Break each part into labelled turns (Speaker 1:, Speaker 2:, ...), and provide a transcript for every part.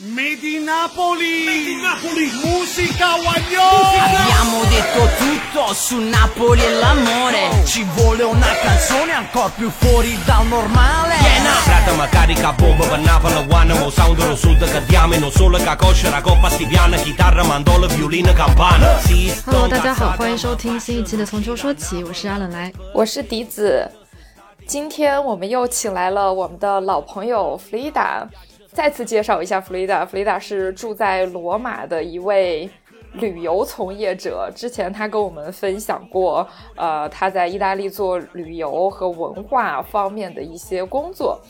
Speaker 1: Made in Napoli, Made in Napoli, musica guagliò.
Speaker 2: Abbiamo detto tutto su Napoli e l'amore Ci vuole una canzone ancora più fuori dal normale
Speaker 3: Frate ma carica bomba per Napoli One Mo sound lo sud che diamo Non solo che cosce la coppa stiviana Chitarra, mandola, violino, campana
Speaker 4: Hello，大家好，欢迎收听新一期的《从秋说起》，我是阿冷来。
Speaker 5: 我是笛子，今天我们又请来了我们的老朋友弗里达。再次介绍一下弗雷达，弗雷达是住在罗马的一位旅游从业者。之前他跟我们分享过，呃，他在意大利做旅游和文化方面的一些工作。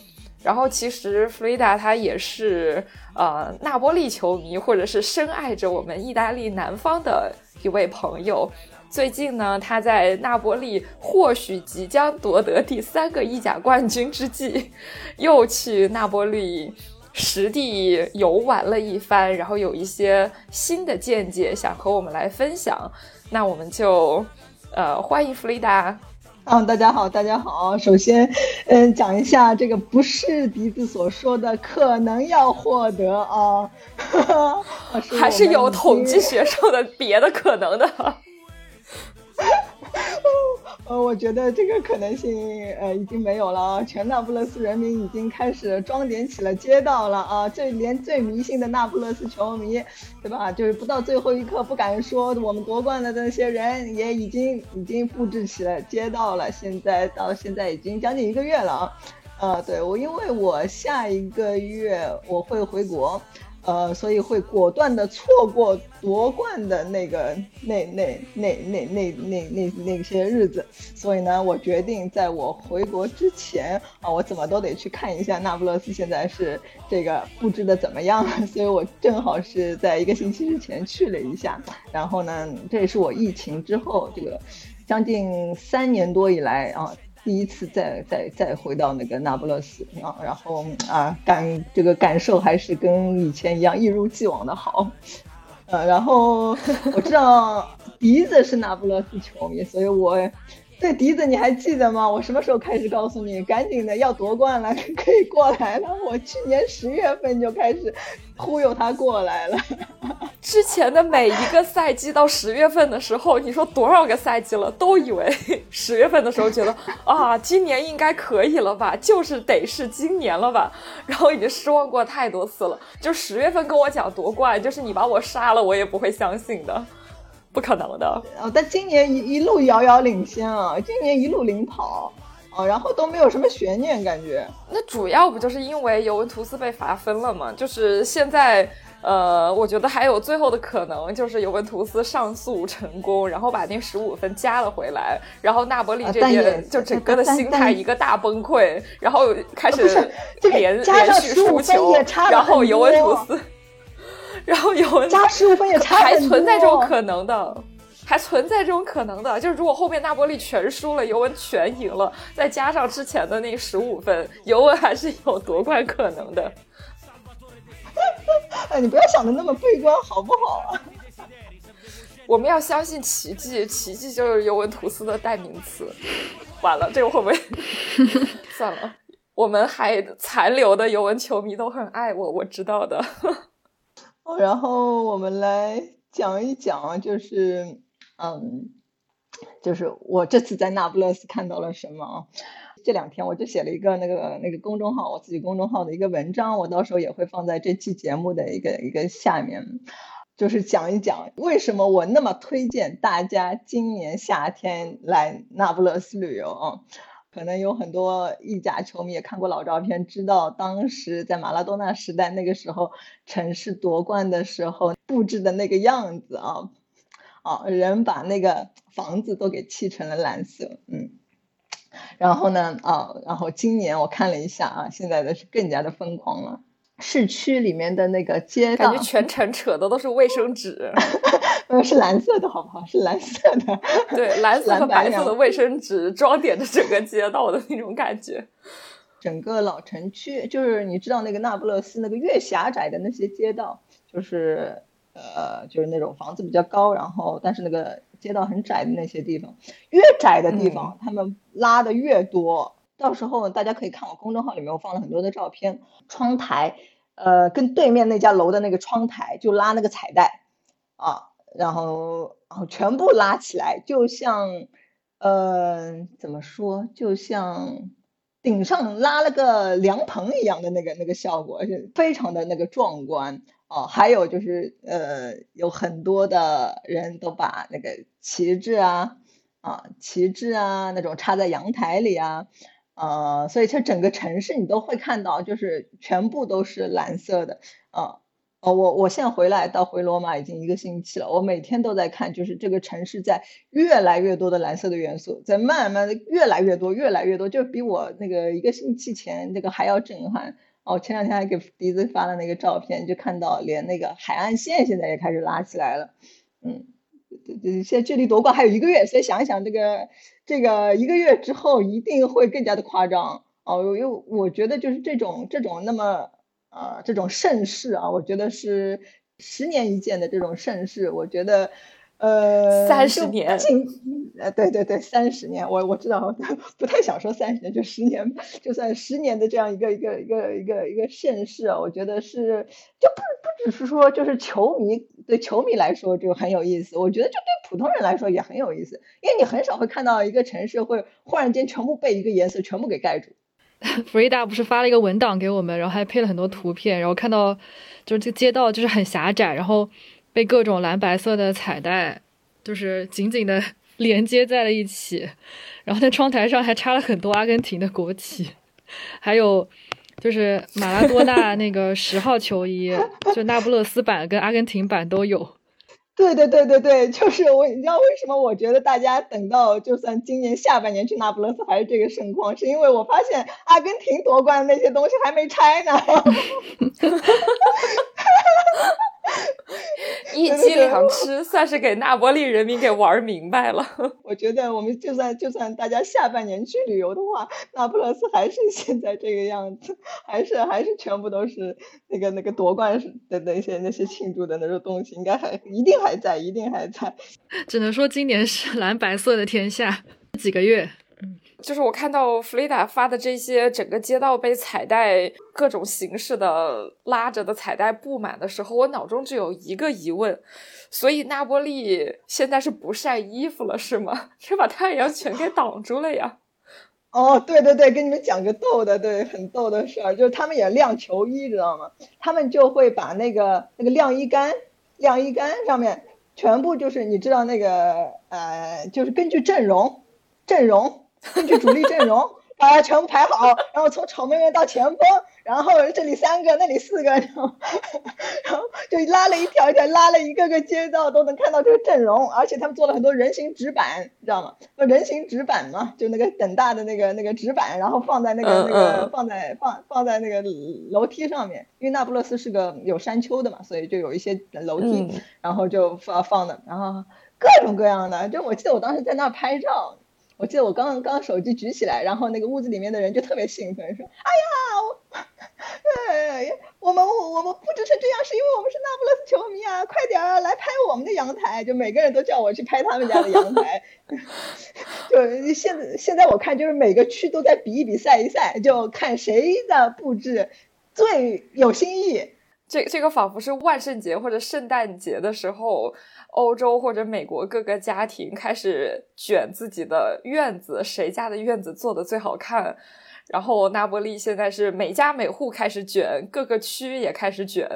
Speaker 5: 然后其实弗雷达他也是呃那波利球迷，或者是深爱着我们意大利南方的一位朋友。最近呢，他在那波利或许即将夺得第三个意甲冠军之际，又去那波利。实地游玩了一番，然后有一些新的见解想和我们来分享，那我们就呃欢迎弗里达。
Speaker 6: 嗯，大家好，大家好。首先，嗯，讲一下这个不是笛子所说的可能要获得啊，
Speaker 5: 还是有统计学上的别的可能的。
Speaker 6: 呃，我觉得这个可能性呃已经没有了啊！全那不勒斯人民已经开始装点起了街道了啊！这连最迷信的那不勒斯球迷，对吧？就是不到最后一刻不敢说我们夺冠的那些人，也已经已经布置起了街道了。现在到现在已经将近一个月了啊！呃，对我，因为我下一个月我会回国。呃，所以会果断的错过夺冠的那个那那那那那那那那些日子，所以呢，我决定在我回国之前啊，我怎么都得去看一下那不勒斯现在是这个布置的怎么样了。所以我正好是在一个星期之前去了一下，然后呢，这也是我疫情之后这个将近三年多以来啊。第一次再再再回到那个那不勒斯啊，然后啊感这个感受还是跟以前一样一如既往的好，呃，然后我知道笛子是那不勒斯球迷，所以我。对笛子，你还记得吗？我什么时候开始告诉你，赶紧的要夺冠了，可以过来了？我去年十月份就开始忽悠他过来了。
Speaker 5: 之前的每一个赛季到十月份的时候，你说多少个赛季了，都以为 十月份的时候觉得啊，今年应该可以了吧，就是得是今年了吧。然后已经失望过太多次了。就十月份跟我讲夺冠，就是你把我杀了，我也不会相信的。不可能的
Speaker 6: 哦！但今年一一路遥遥领先啊，今年一路领跑啊，然后都没有什么悬念感觉。
Speaker 5: 那主要不就是因为尤文图斯被罚分了吗？就是现在，呃，我觉得还有最后的可能，就是尤文图斯上诉成功，然后把那十五分加了回来，然后纳博里这边就整个的心态一个大崩溃，然后开始连连续输球，然后尤文图斯。然后有
Speaker 6: 加十五分也差
Speaker 5: 还存在这种可能的，还存在这种可能的，就是如果后面那波利全输了，尤文全赢了，再加上之前的那十五分，尤文还是有夺冠可能的。
Speaker 6: 哎，你不要想的那么悲观好不好啊？
Speaker 5: 我们要相信奇迹，奇迹就是尤文图斯的代名词。完了，这个会不会 算了？我们还残留的尤文球迷都很爱我，我知道的。
Speaker 6: 然后我们来讲一讲，就是，嗯，就是我这次在那不勒斯看到了什么啊？这两天我就写了一个那个那个公众号，我自己公众号的一个文章，我到时候也会放在这期节目的一个一个下面，就是讲一讲为什么我那么推荐大家今年夏天来那不勒斯旅游啊。可能有很多意甲球迷也看过老照片，知道当时在马拉多纳时代那个时候城市夺冠的时候布置的那个样子啊，啊，人把那个房子都给漆成了蓝色，嗯，然后呢，啊，然后今年我看了一下啊，现在的是更加的疯狂了。市区里面的那个街
Speaker 5: 道，感觉全程扯的都是卫生纸，
Speaker 6: 呃，是蓝色的，好不好？是蓝色的，
Speaker 5: 对，蓝色和白色的卫生纸装点着整个街道的那种感觉。
Speaker 6: 整个老城区，就是你知道那个那不勒斯那个越狭窄的那些街道，就是呃，就是那种房子比较高，然后但是那个街道很窄的那些地方，越窄的地方，他们拉的越多。到时候大家可以看我公众号里面，我放了很多的照片，窗台。呃，跟对面那家楼的那个窗台就拉那个彩带啊，然后然后全部拉起来，就像呃怎么说，就像顶上拉了个凉棚一样的那个那个效果，是非常的那个壮观哦。还有就是呃，有很多的人都把那个旗帜啊啊旗帜啊那种插在阳台里啊。呃，所以它整个城市你都会看到，就是全部都是蓝色的。啊，哦，我我现在回来到回罗马已经一个星期了，我每天都在看，就是这个城市在越来越多的蓝色的元素，在慢慢的越来越多，越来越多，就比我那个一个星期前那个还要震撼。哦，前两天还给笛子发了那个照片，就看到连那个海岸线现在也开始拉起来了。嗯。现在距离夺冠还有一个月，所以想一想，这个这个一个月之后一定会更加的夸张哦。因为我觉得就是这种这种那么啊这种盛世啊，我觉得是十年一见的这种盛世，我觉得。呃，
Speaker 5: 三十年，近
Speaker 6: 呃，对对对，三十年，我我知道，不太想说三十年，就十年，就算十年的这样一个一个一个一个一个盛世啊，我觉得是，就不不只是说就是球迷对球迷来说就很有意思，我觉得就对普通人来说也很有意思，因为你很少会看到一个城市会忽然间全部被一个颜色全部给盖住。
Speaker 4: 弗瑞达不是发了一个文档给我们，然后还配了很多图片，然后看到 就是这个街道就是很狭窄，然后。被各种蓝白色的彩带，就是紧紧的连接在了一起，然后那窗台上还插了很多阿根廷的国旗，还有就是马拉多纳那个十号球衣，就那不勒斯版跟阿根廷版都有。
Speaker 6: 对对对对对，就是我，你知道为什么我觉得大家等到就算今年下半年去那不勒斯还是这个盛况，是因为我发现阿根廷夺冠的那些东西还没拆呢。
Speaker 5: 一鸡两吃，算是给那波利人民给玩明白了。
Speaker 6: 我觉得我们就算就算大家下半年去旅游的话，那不勒斯还是 现在这个样子，还是还是全部都是那个那个夺冠的那些那些庆祝的那种东西，应该还一定还在，一定还在。
Speaker 4: 只能说今年是蓝白色的天下，几个月。
Speaker 5: 就是我看到弗雷达发的这些整个街道被彩带各种形式的拉着的彩带布满的时候，我脑中只有一个疑问：所以那波利现在是不晒衣服了是吗？是把太阳全给挡住了呀？
Speaker 6: 哦，对对对，跟你们讲个逗的，对，很逗的事儿，就是他们也晾球衣，知道吗？他们就会把那个那个晾衣杆、晾衣杆上面全部就是你知道那个呃，就是根据阵容阵容。根据主力阵容，把它全部排好，然后从守门员到前锋，然后这里三个，那里四个，然后然后就拉了一条一条，拉了一个个街道都能看到这个阵容，而且他们做了很多人形纸板，你知道吗？人形纸板嘛，就那个等大的那个那个纸板，然后放在那个那个放在放放在那个楼梯上面，因为那不勒斯是个有山丘的嘛，所以就有一些楼梯，然后就放放的，然后各种各样的，就我记得我当时在那儿拍照。我记得我刚刚刚手机举起来，然后那个屋子里面的人就特别兴奋，说：“哎呀，我 哎，我们我们布置成这样是因为我们是那不勒斯球迷啊，快点儿来拍我们的阳台！”就每个人都叫我去拍他们家的阳台。就现在现在我看就是每个区都在比一比赛一赛，就看谁的布置最有新意。
Speaker 5: 这这个仿佛是万圣节或者圣诞节的时候。欧洲或者美国各个家庭开始卷自己的院子，谁家的院子做的最好看？然后那波利现在是每家每户开始卷，各个区也开始卷。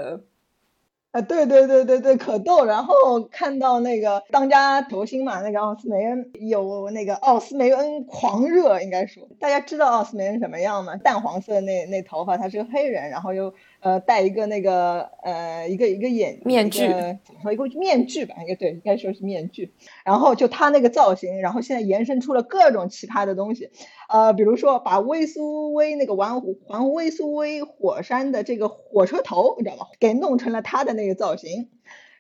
Speaker 6: 啊，对对对对对，可逗！然后看到那个当家球星嘛，那个奥斯梅恩有那个奥斯梅恩狂热，应该说大家知道奥斯梅恩什么样吗？淡黄色那那头发，他是个黑人，然后又。呃，戴一个那个呃，一个一个眼
Speaker 5: 面具，
Speaker 6: 说一个面具吧？应该对，应该说是面具。然后就他那个造型，然后现在延伸出了各种奇葩的东西，呃，比如说把威苏威那个环环威苏威火山的这个火车头，你知道吗？给弄成了他的那个造型，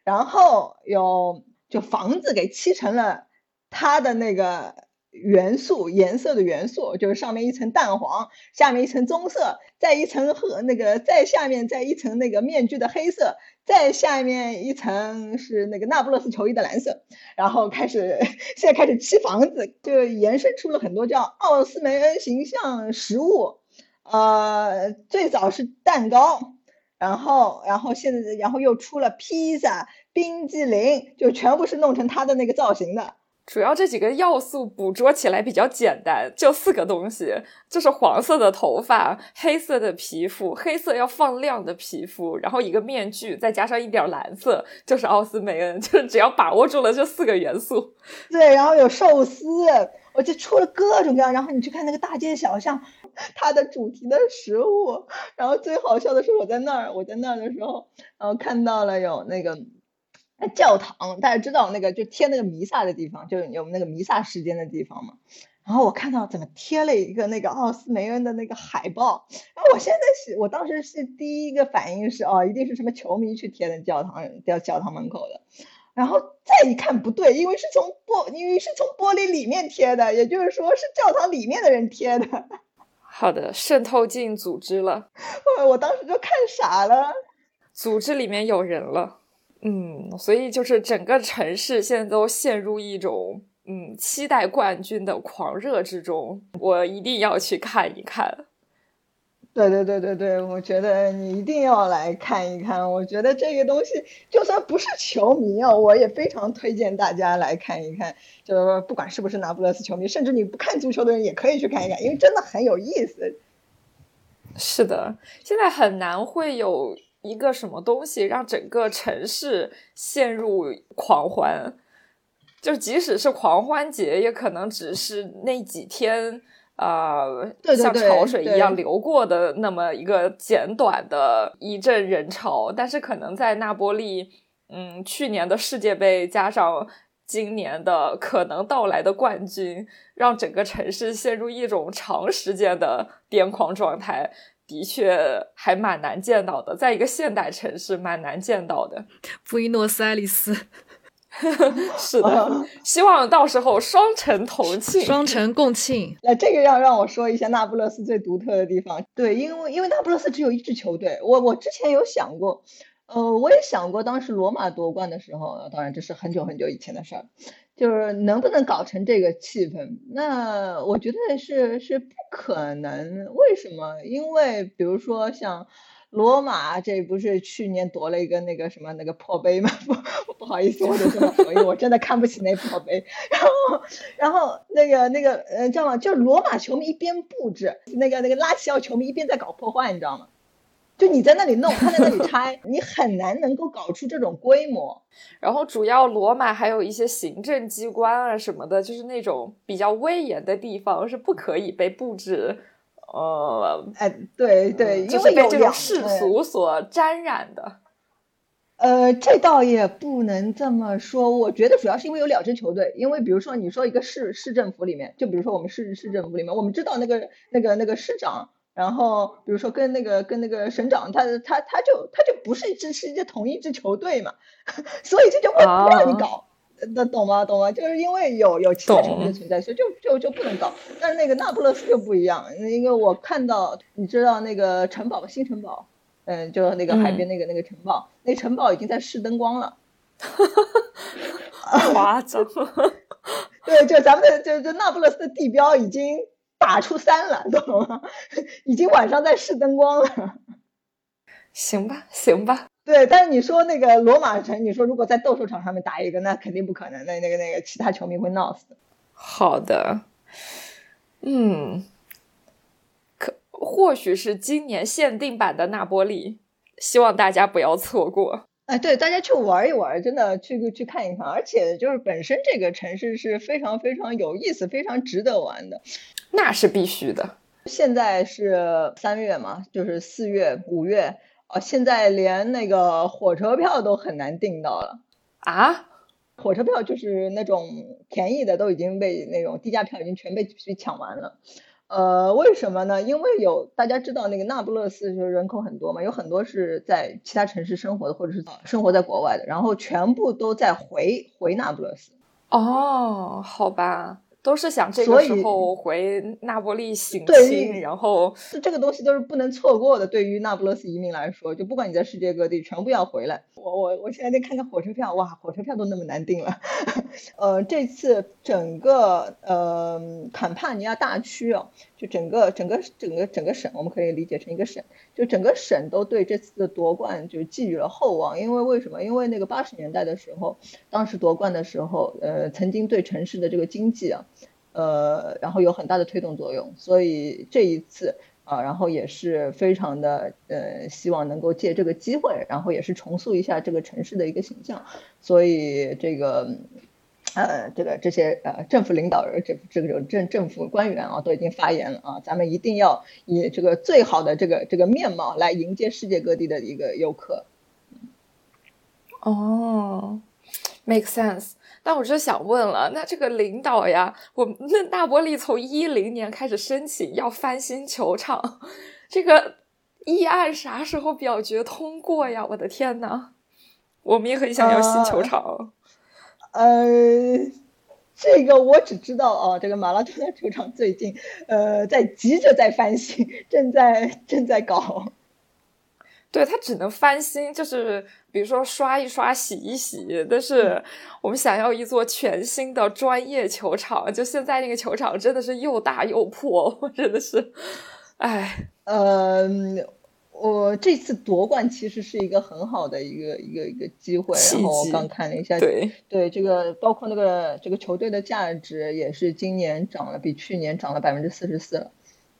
Speaker 6: 然后有就房子给漆成了他的那个。元素颜色的元素就是上面一层淡黄，下面一层棕色，再一层和那个再下面再一层那个面具的黑色，再下面一层是那个那不勒斯球衣的蓝色，然后开始现在开始砌房子，就延伸出了很多叫奥斯梅恩形象食物，呃，最早是蛋糕。然后然后现在然后又出了披萨、冰激凌，就全部是弄成他的那个造型的。
Speaker 5: 主要这几个要素捕捉起来比较简单，就四个东西，就是黄色的头发、黑色的皮肤、黑色要放亮的皮肤，然后一个面具，再加上一点蓝色，就是奥斯梅恩。就是只要把握住了这四个元素，
Speaker 6: 对，然后有寿司，我就出了各种各样。然后你去看那个大街小巷，它的主题的食物。然后最好笑的是我在那儿，我在那儿的时候，然后看到了有那个。教堂，大家知道那个就贴那个弥撒的地方，就是有那个弥撒时间的地方嘛。然后我看到怎么贴了一个那个奥斯梅恩的那个海报。然后我现在是我当时是第一个反应是哦，一定是什么球迷去贴的教堂，掉教堂门口的。然后再一看不对，因为是从玻，因为是从玻璃里面贴的，也就是说是教堂里面的人贴的。
Speaker 5: 好的，渗透进组织了。
Speaker 6: 我当时就看傻了，
Speaker 5: 组织里面有人了。嗯，所以就是整个城市现在都陷入一种嗯期待冠军的狂热之中，我一定要去看一看。
Speaker 6: 对对对对对，我觉得你一定要来看一看。我觉得这个东西就算不是球迷啊，我也非常推荐大家来看一看。就不管是不是那不勒斯球迷，甚至你不看足球的人也可以去看一看，因为真的很有意思。
Speaker 5: 是的，现在很难会有。一个什么东西让整个城市陷入狂欢？就即使是狂欢节，也可能只是那几天，呃，像潮水一样流过的那么一个简短的一阵人潮。但是可能在那波利，嗯，去年的世界杯加上今年的可能到来的冠军，让整个城市陷入一种长时间的癫狂状态。的确还蛮难见到的，在一个现代城市蛮难见到的。
Speaker 4: 布宜诺斯艾利斯，
Speaker 5: 是的，希望到时候双城同庆，
Speaker 4: 双城共庆。
Speaker 6: 那这个要让我说一下那不勒斯最独特的地方。对，因为因为那不勒斯只有一支球队。我我之前有想过，呃，我也想过，当时罗马夺冠的时候，当然这是很久很久以前的事儿。就是能不能搞成这个气氛？那我觉得是是不可能。为什么？因为比如说像罗马，这不是去年夺了一个那个什么那个破杯吗？不不好意思，我就这么说，因为我真的看不起那破杯。然后然后那个那个呃，知道吗？就罗马球迷一边布置，那个那个拉齐奥球迷一边在搞破坏，你知道吗？就你在那里弄，他在那里拆，你很难能够搞出这种规模。
Speaker 5: 然后主要罗马还有一些行政机关啊什么的，就是那种比较威严的地方是不可以被布置。呃，
Speaker 6: 哎，对对，
Speaker 5: 因为被这种世俗所沾染的。
Speaker 6: 呃，这倒也不能这么说。我觉得主要是因为有两支球队，因为比如说你说一个市市政府里面，就比如说我们市市政府里面，我们知道那个那个那个市长。然后，比如说跟那个跟那个省长，他他他就他就不是支持一支同一支球队嘛，所以这就会不让你搞，那懂吗？懂吗？就是因为有有其他球队的存在，所以就就就不能搞。但是那个那不勒斯就不一样，因为我看到，你知道那个城堡新城堡，嗯，就那个海边那个那个城堡，那城堡已经在试灯光了
Speaker 5: 夸张。
Speaker 6: 对，就咱们的就就那不勒斯的地标已经。打出三了，懂吗？已经晚上在试灯光了。
Speaker 5: 行吧，行吧。
Speaker 6: 对，但是你说那个罗马城，你说如果在斗兽场上面打一个，那肯定不可能。那那个那个其他球迷会闹死。
Speaker 5: 好的，嗯，可或许是今年限定版的那波利，希望大家不要错过。
Speaker 6: 哎，对，大家去玩一玩，真的去去看一看。而且就是本身这个城市是非常非常有意思，非常值得玩的。
Speaker 5: 那是必须的。
Speaker 6: 现在是三月嘛，就是四月、五月哦。现在连那个火车票都很难订到了
Speaker 5: 啊！
Speaker 6: 火车票就是那种便宜的，都已经被那种低价票已经全被被抢完了。呃，为什么呢？因为有大家知道那个那不勒斯就是人口很多嘛，有很多是在其他城市生活的，或者是生活在国外的，然后全部都在回回那不勒斯。
Speaker 5: 哦，好吧。都是想这个时候回那不勒省
Speaker 6: 对
Speaker 5: 亲，然后
Speaker 6: 这个东西都是不能错过的。对于那不勒斯移民来说，就不管你在世界各地，全部要回来。我我我现在得看看火车票，哇，火车票都那么难订了。呃，这次整个呃坎帕尼亚大区哦，就整个整个整个整个省，我们可以理解成一个省，就整个省都对这次的夺冠就寄予了厚望。因为为什么？因为那个八十年代的时候，当时夺冠的时候，呃，曾经对城市的这个经济啊。呃，然后有很大的推动作用，所以这一次啊，然后也是非常的呃，希望能够借这个机会，然后也是重塑一下这个城市的一个形象，所以这个呃，这个这些呃政府领导人、这这个政政府官员啊，都已经发言了啊，咱们一定要以这个最好的这个这个面貌来迎接世界各地的一个游客。
Speaker 5: 哦，make sense。但我就想问了，那这个领导呀，我们那大伯利从一零年开始申请要翻新球场，这个议案啥时候表决通过呀？我的天呐，我们也很想要新球场。
Speaker 6: 呃，这个我只知道哦，这个马拉多纳球场最近呃在急着在翻新，正在正在搞。
Speaker 5: 对，它只能翻新，就是比如说刷一刷、洗一洗。但是我们想要一座全新的专业球场，就现在那个球场真的是又大又破，我真的是，哎。
Speaker 6: 嗯，我这次夺冠其实是一个很好的一个一个一个机会。然后我刚看了一下，
Speaker 5: 对
Speaker 6: 对，这个包括那个这个球队的价值也是今年涨了，比去年涨了百分之四十四了。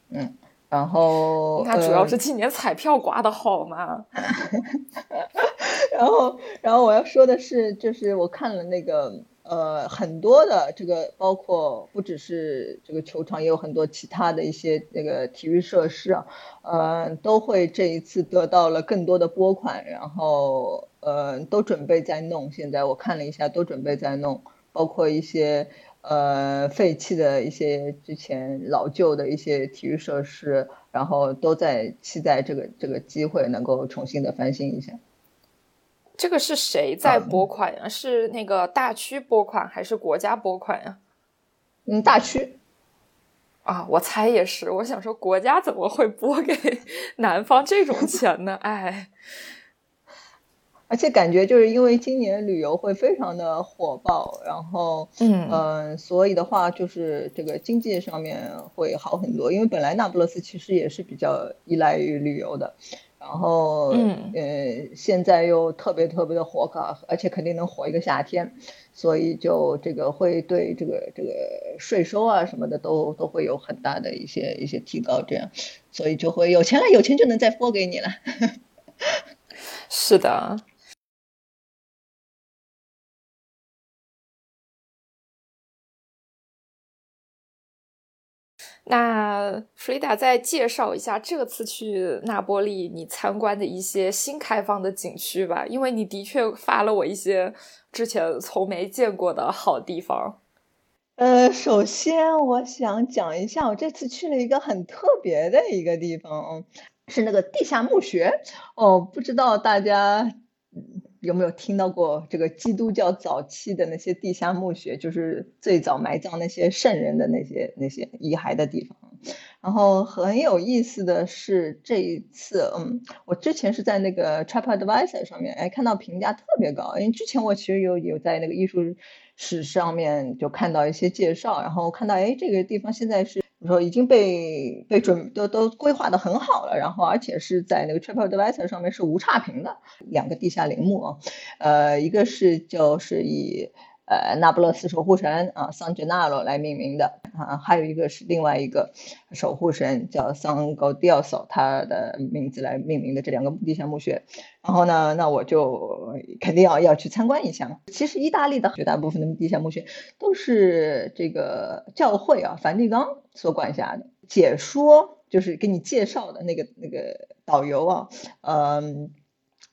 Speaker 6: 嗯。然后，
Speaker 5: 那主要是今年彩票刮的好嘛。
Speaker 6: 然后，然后我要说的是，就是我看了那个呃很多的这个，包括不只是这个球场，也有很多其他的一些那个体育设施啊，呃，都会这一次得到了更多的拨款，然后呃都准备在弄。现在我看了一下，都准备在弄，包括一些。呃，废弃的一些之前老旧的一些体育设施，然后都在期待这个这个机会能够重新的翻新一下。
Speaker 5: 这个是谁在拨款呀？是那个大区拨款还是国家拨款呀？
Speaker 6: 嗯，大区。
Speaker 5: 啊，我猜也是。我想说，国家怎么会拨给 南方这种钱呢？哎。
Speaker 6: 而且感觉就是因为今年旅游会非常的火爆，然后
Speaker 5: 嗯
Speaker 6: 嗯，所以的话就是这个经济上面会好很多。因为本来那不勒斯其实也是比较依赖于旅游的，然后
Speaker 5: 嗯
Speaker 6: 呃现在又特别特别的火，而且肯定能火一个夏天，所以就这个会对这个这个税收啊什么的都都会有很大的一些一些提高，这样，所以就会有钱了，有钱就能再拨给你了。
Speaker 5: 是的。那弗里达再介绍一下这次去那波利你参观的一些新开放的景区吧，因为你的确发了我一些之前从没见过的好地方。
Speaker 6: 呃，首先我想讲一下，我这次去了一个很特别的一个地方，是那个地下墓穴。哦，不知道大家。有没有听到过这个基督教早期的那些地下墓穴，就是最早埋葬那些圣人的那些那些遗骸的地方？然后很有意思的是，这一次，嗯，我之前是在那个 TripAdvisor 上面，哎，看到评价特别高，因为之前我其实有有在那个艺术史上面就看到一些介绍，然后看到，哎，这个地方现在是。说已经被被准都都规划的很好了，然后而且是在那个 TripAdvisor 上面是无差评的两个地下陵墓啊，呃，一个是就是以呃那不勒斯守护神啊桑吉纳罗来命名的啊，还有一个是另外一个守护神叫桑高迪奥索，他的名字来命名的这两个地下墓穴。然后呢，那我就肯定要要去参观一下嘛。其实意大利的绝大部分的地下墓穴都是这个教会啊梵蒂冈所管辖的。解说就是给你介绍的那个那个导游啊，嗯，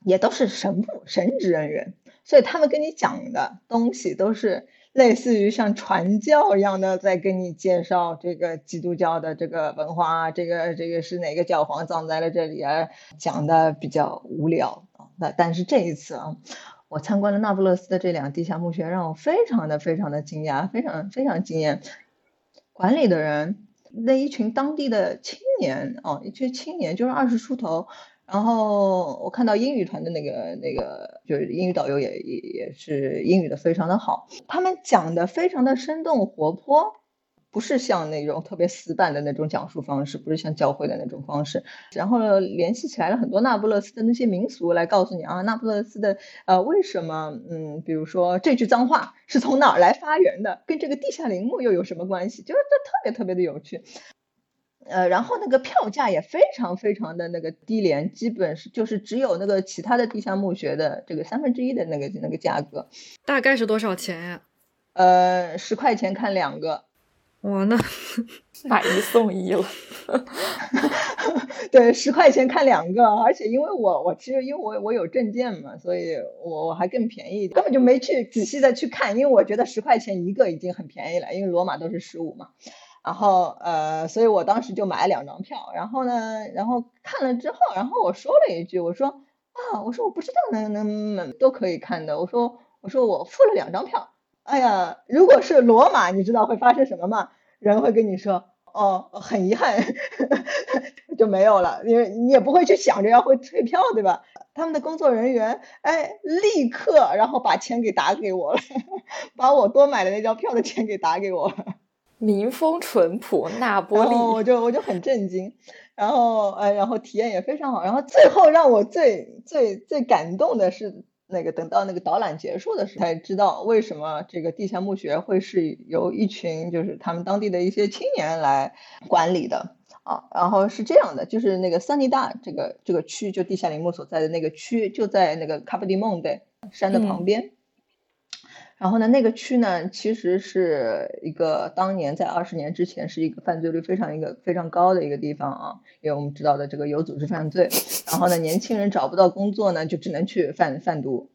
Speaker 6: 也都是神父神职人员，所以他们跟你讲的东西都是。类似于像传教一样的，在跟你介绍这个基督教的这个文化，这个这个是哪个教皇葬在了这里啊？讲的比较无聊。那但是这一次啊，我参观了那不勒斯的这两地下墓穴，让我非常的非常的惊讶，非常非常惊艳。管理的人，那一群当地的青年哦，一群青年就是二十出头。然后我看到英语团的那个那个就是英语导游也也也是英语的非常的好，他们讲的非常的生动活泼。不是像那种特别死板的那种讲述方式，不是像教会的那种方式，然后联系起来了很多那不勒斯的那些民俗来告诉你啊，那不勒斯的呃为什么嗯，比如说这句脏话是从哪儿来发源的，跟这个地下陵墓又有什么关系？就是这特别特别的有趣，呃，然后那个票价也非常非常的那个低廉，基本是就是只有那个其他的地下墓穴的这个三分之一的那个那个价格，
Speaker 4: 大概是多少钱呀？
Speaker 6: 呃，十块钱看两个。
Speaker 4: 哇，那
Speaker 5: 买一送一了。
Speaker 6: 对，十块钱看两个，而且因为我我其实因为我我有证件嘛，所以我我还更便宜，根本就没去仔细的去看，因为我觉得十块钱一个已经很便宜了，因为罗马都是十五嘛。然后呃，所以我当时就买了两张票，然后呢，然后看了之后，然后我说了一句，我说啊，我说我不知道能能能都可以看的，我说我说我付了两张票。哎呀，如果是罗马，你知道会发生什么吗？人会跟你说，哦，很遗憾，就没有了，因为你也不会去想着要会退票，对吧？他们的工作人员，哎，立刻然后把钱给打给我了，把我多买的那张票的钱给打给我了。
Speaker 5: 民风淳朴，那波利，
Speaker 6: 我就我就很震惊，然后哎，然后体验也非常好，然后最后让我最最最感动的是。那个等到那个导览结束的时候，才知道为什么这个地下墓穴会是由一群就是他们当地的一些青年来管理的啊。然后是这样的，就是那个三尼大这个这个区，就地下陵墓所在的那个区，就在那个卡布迪蒙的山的旁边。然后呢，那个区呢，其实是一个当年在二十年之前是一个犯罪率非常一个非常高的一个地方啊，因为我们知道的这个有组织犯罪，然后呢，年轻人找不到工作呢，就只能去贩贩毒，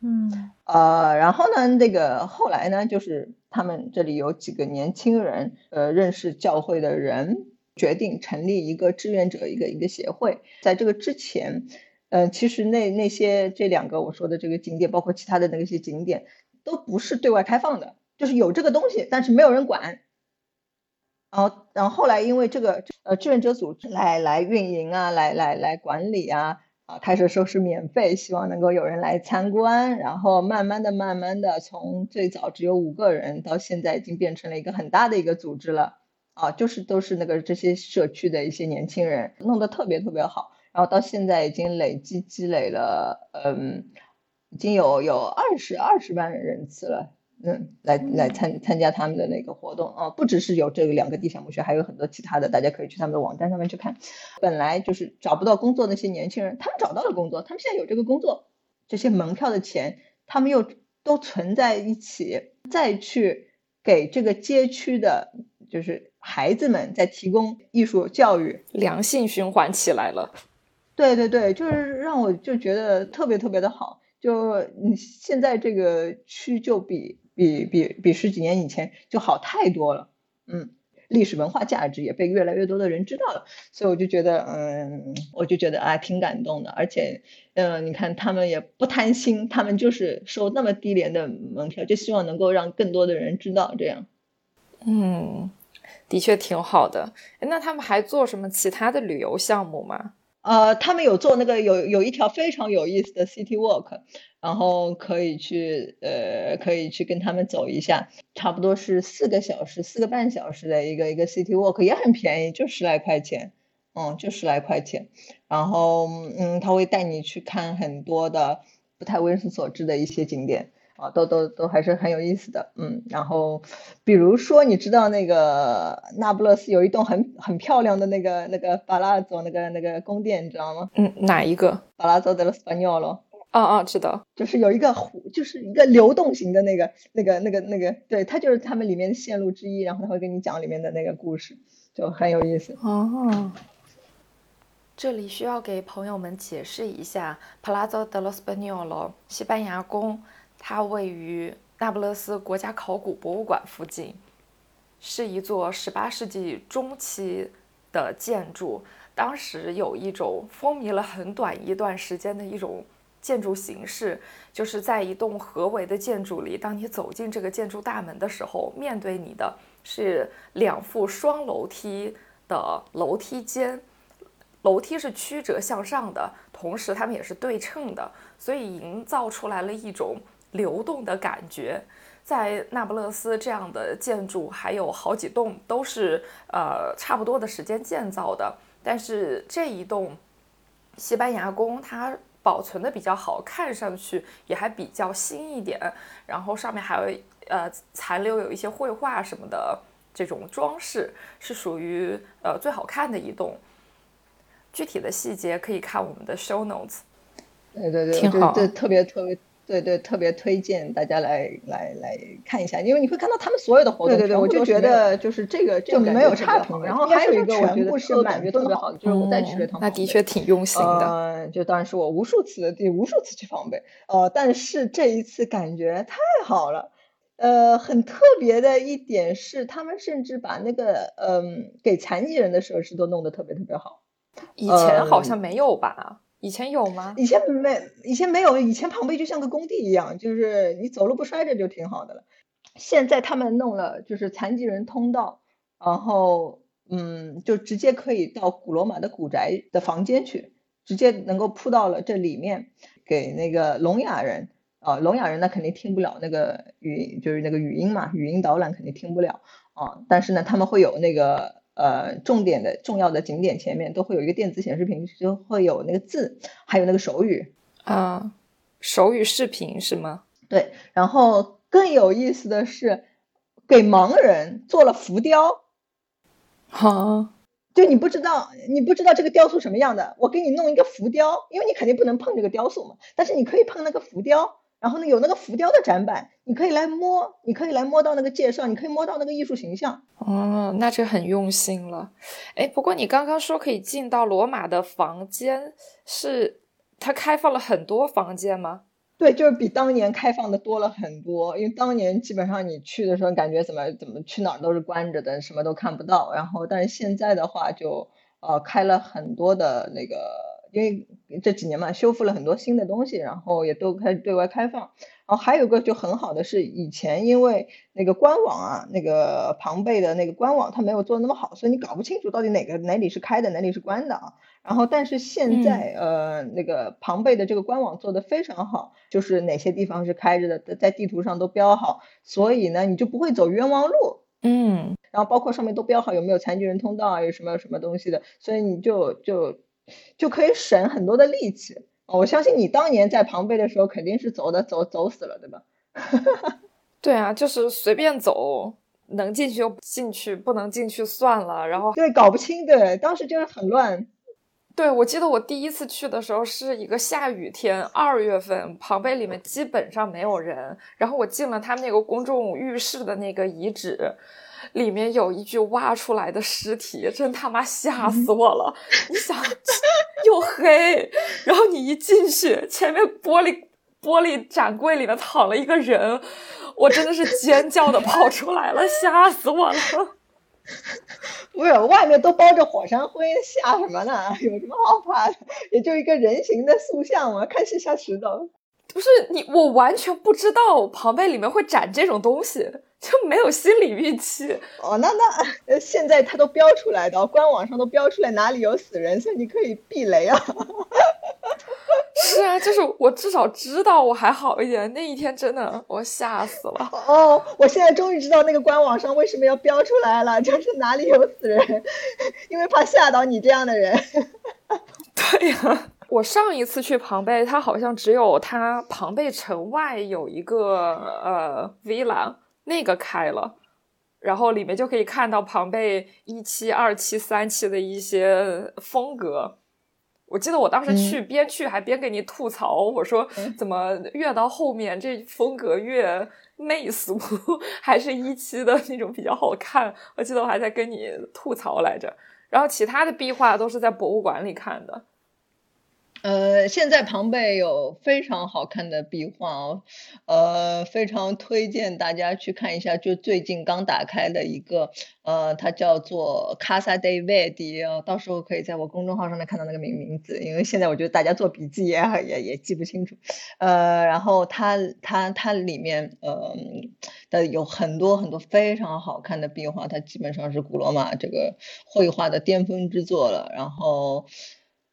Speaker 4: 嗯，
Speaker 6: 呃，然后呢，那个后来呢，就是他们这里有几个年轻人，呃，认识教会的人，决定成立一个志愿者一个一个协会，在这个之前，呃，其实那那些这两个我说的这个景点，包括其他的那些景点。都不是对外开放的，就是有这个东西，但是没有人管。然后，然后后来因为这个呃志愿者组织来来运营啊，来来来管理啊，啊开始收是免费，希望能够有人来参观。然后慢慢的、慢慢的，从最早只有五个人，到现在已经变成了一个很大的一个组织了。啊，就是都是那个这些社区的一些年轻人弄得特别特别好。然后到现在已经累计积累了，嗯。已经有有二十二十万人次了，嗯，来来参参加他们的那个活动啊，不只是有这个两个地下墓穴，还有很多其他的，大家可以去他们的网站上面去看。本来就是找不到工作那些年轻人，他们找到了工作，他们现在有这个工作，这些门票的钱，他们又都存在一起，再去给这个街区的，就是孩子们在提供艺术教育，
Speaker 5: 良性循环起来了。
Speaker 6: 对对对，就是让我就觉得特别特别的好。就你现在这个区就比比比比十几年以前就好太多了，嗯，历史文化价值也被越来越多的人知道了，所以我就觉得，嗯，我就觉得啊挺感动的，而且，嗯，你看他们也不贪心，他们就是收那么低廉的门票，就希望能够让更多的人知道这样，
Speaker 5: 嗯，的确挺好的。那他们还做什么其他的旅游项目吗？
Speaker 6: 呃，他们有做那个有有一条非常有意思的 City Walk，然后可以去呃可以去跟他们走一下，差不多是四个小时四个半小时的一个一个 City Walk，也很便宜，就十来块钱，嗯，就十来块钱，然后嗯他会带你去看很多的不太为人所知的一些景点。啊，都都都还是很有意思的，嗯，然后比如说，你知道那个那不勒斯有一栋很很漂亮的那个那个巴拉佐那个那个宫殿，你知道吗？
Speaker 5: 嗯，哪一个？
Speaker 6: 巴拉佐德罗斯巴尼奥罗。
Speaker 5: 哦哦，知道，
Speaker 6: 就是有一个湖，就是一个流动型的那个那个那个那个，对，它就是他们里面的线路之一，然后他会跟你讲里面的那个故事，就很有意思。
Speaker 5: 哦，这里需要给朋友们解释一下，Palazzo dello Spagnuolo，西班牙宫。它位于那不勒斯国家考古博物馆附近，是一座18世纪中期的建筑。当时有一种风靡了很短一段时间的一种建筑形式，就是在一栋合围的建筑里，当你走进这个建筑大门的时候，面对你的是两副双楼梯的楼梯间，楼梯是曲折向上的，同时它们也是对称的，所以营造出来了一种流动的感觉。在那不勒斯这样的建筑还有好几栋都是呃差不多的时间建造的，但是这一栋西班牙宫它保存的比较好，看上去也还比较新一点，然后上面还有呃残留有一些绘画什么的这种装饰，是属于呃最好看的一栋。具体的细节可以看我们的 show notes。
Speaker 6: 对对对，
Speaker 5: 挺好
Speaker 6: 对特别特别。对对，特别推荐大家来来来看一下，因为你会看到他们所有的活动。对对对，我就觉得就是这个就没有差评。然后还有一个我觉得是感觉特别好的，就是我再去这趟。
Speaker 5: 那的确挺用心的。
Speaker 6: 嗯，就当然是我无数次第无数次去防备，呃，但是这一次感觉太好了。呃，很特别的一点是，他们甚至把那个嗯给残疾人的设施都弄得特别特别好。
Speaker 5: 以前好像没有吧？以前有吗？
Speaker 6: 以前没，以前没有。以前庞贝就像个工地一样，就是你走路不摔着就挺好的了。现在他们弄了，就是残疾人通道，然后嗯，就直接可以到古罗马的古宅的房间去，直接能够铺到了这里面，给那个聋哑人啊，聋哑人那肯定听不了那个语，就是那个语音嘛，语音导览肯定听不了啊。但是呢，他们会有那个。呃，重点的重要的景点前面都会有一个电子显示屏，就会有那个字，还有那个手语
Speaker 5: 啊，手语视频是吗？
Speaker 6: 对，然后更有意思的是，给盲人做了浮雕。
Speaker 5: 好，
Speaker 6: 就你不知道，你不知道这个雕塑什么样的，我给你弄一个浮雕，因为你肯定不能碰这个雕塑嘛，但是你可以碰那个浮雕。然后呢，有那个浮雕的展板，你可以来摸，你可以来摸到那个介绍，你可以摸到那个艺术形象。
Speaker 5: 哦，那这很用心了。哎，不过你刚刚说可以进到罗马的房间，是它开放了很多房间吗？
Speaker 6: 对，就是比当年开放的多了很多。因为当年基本上你去的时候，感觉怎么怎么去哪儿都是关着的，什么都看不到。然后，但是现在的话，就呃开了很多的那个。因为这几年嘛，修复了很多新的东西，然后也都开始对外开放。然后还有个就很好的是，以前因为那个官网啊，那个庞贝的那个官网它没有做的那么好，所以你搞不清楚到底哪个哪里是开的，哪里是关的啊。然后但是现在呃，那个庞贝的这个官网做的非常好，就是哪些地方是开着的，在地图上都标好，所以呢你就不会走冤枉路。
Speaker 5: 嗯，
Speaker 6: 然后包括上面都标好有没有残疾人通道啊，有什么什么东西的，所以你就就。就可以省很多的力气。我相信你当年在庞贝的时候肯定是走的走走死了，对吧？
Speaker 5: 对啊，就是随便走，能进去就进去，不能进去算了。然后
Speaker 6: 对，搞不清，对，当时就是很乱。
Speaker 5: 对，我记得我第一次去的时候是一个下雨天，二月份，庞贝里面基本上没有人。然后我进了他们那个公众浴室的那个遗址。里面有一具挖出来的尸体，真他妈吓死我了！你想，又黑，然后你一进去，前面玻璃玻璃展柜里面躺了一个人，我真的是尖叫的跑出来了，吓死我了！
Speaker 6: 不是，外面都包着火山灰，吓什么呢？有什么好怕的？也就一个人形的塑像嘛，看是吓石头。
Speaker 5: 不是你，我完全不知道庞贝里面会展这种东西。就没有心理预期
Speaker 6: 哦，那那呃，现在他都标出来的，官网上都标出来哪里有死人，所以你可以避雷啊。
Speaker 5: 是啊，就是我至少知道我还好一点，那一天真的我吓死了。
Speaker 6: 哦，我现在终于知道那个官网上为什么要标出来了，就是哪里有死人，因为怕吓到你这样的人。
Speaker 5: 对呀，我上一次去庞贝，它好像只有它庞贝城外有一个呃 villa。那个开了，然后里面就可以看到庞贝一期、二期、三期的一些风格。我记得我当时去，边去还边给你吐槽，我说怎么越到后面这风格越媚俗，还是一期的那种比较好看。我记得我还在跟你吐槽来着。然后其他的壁画都是在博物馆里看的。
Speaker 6: 呃，现在庞贝有非常好看的壁画哦，呃，非常推荐大家去看一下，就最近刚打开的一个，呃，它叫做 Casa de Verdi，到时候可以在我公众号上面看到那个名名字，因为现在我觉得大家做笔记也也也记不清楚，呃，然后它它它里面，呃的有很多很多非常好看的壁画，它基本上是古罗马这个绘画的巅峰之作了。然后。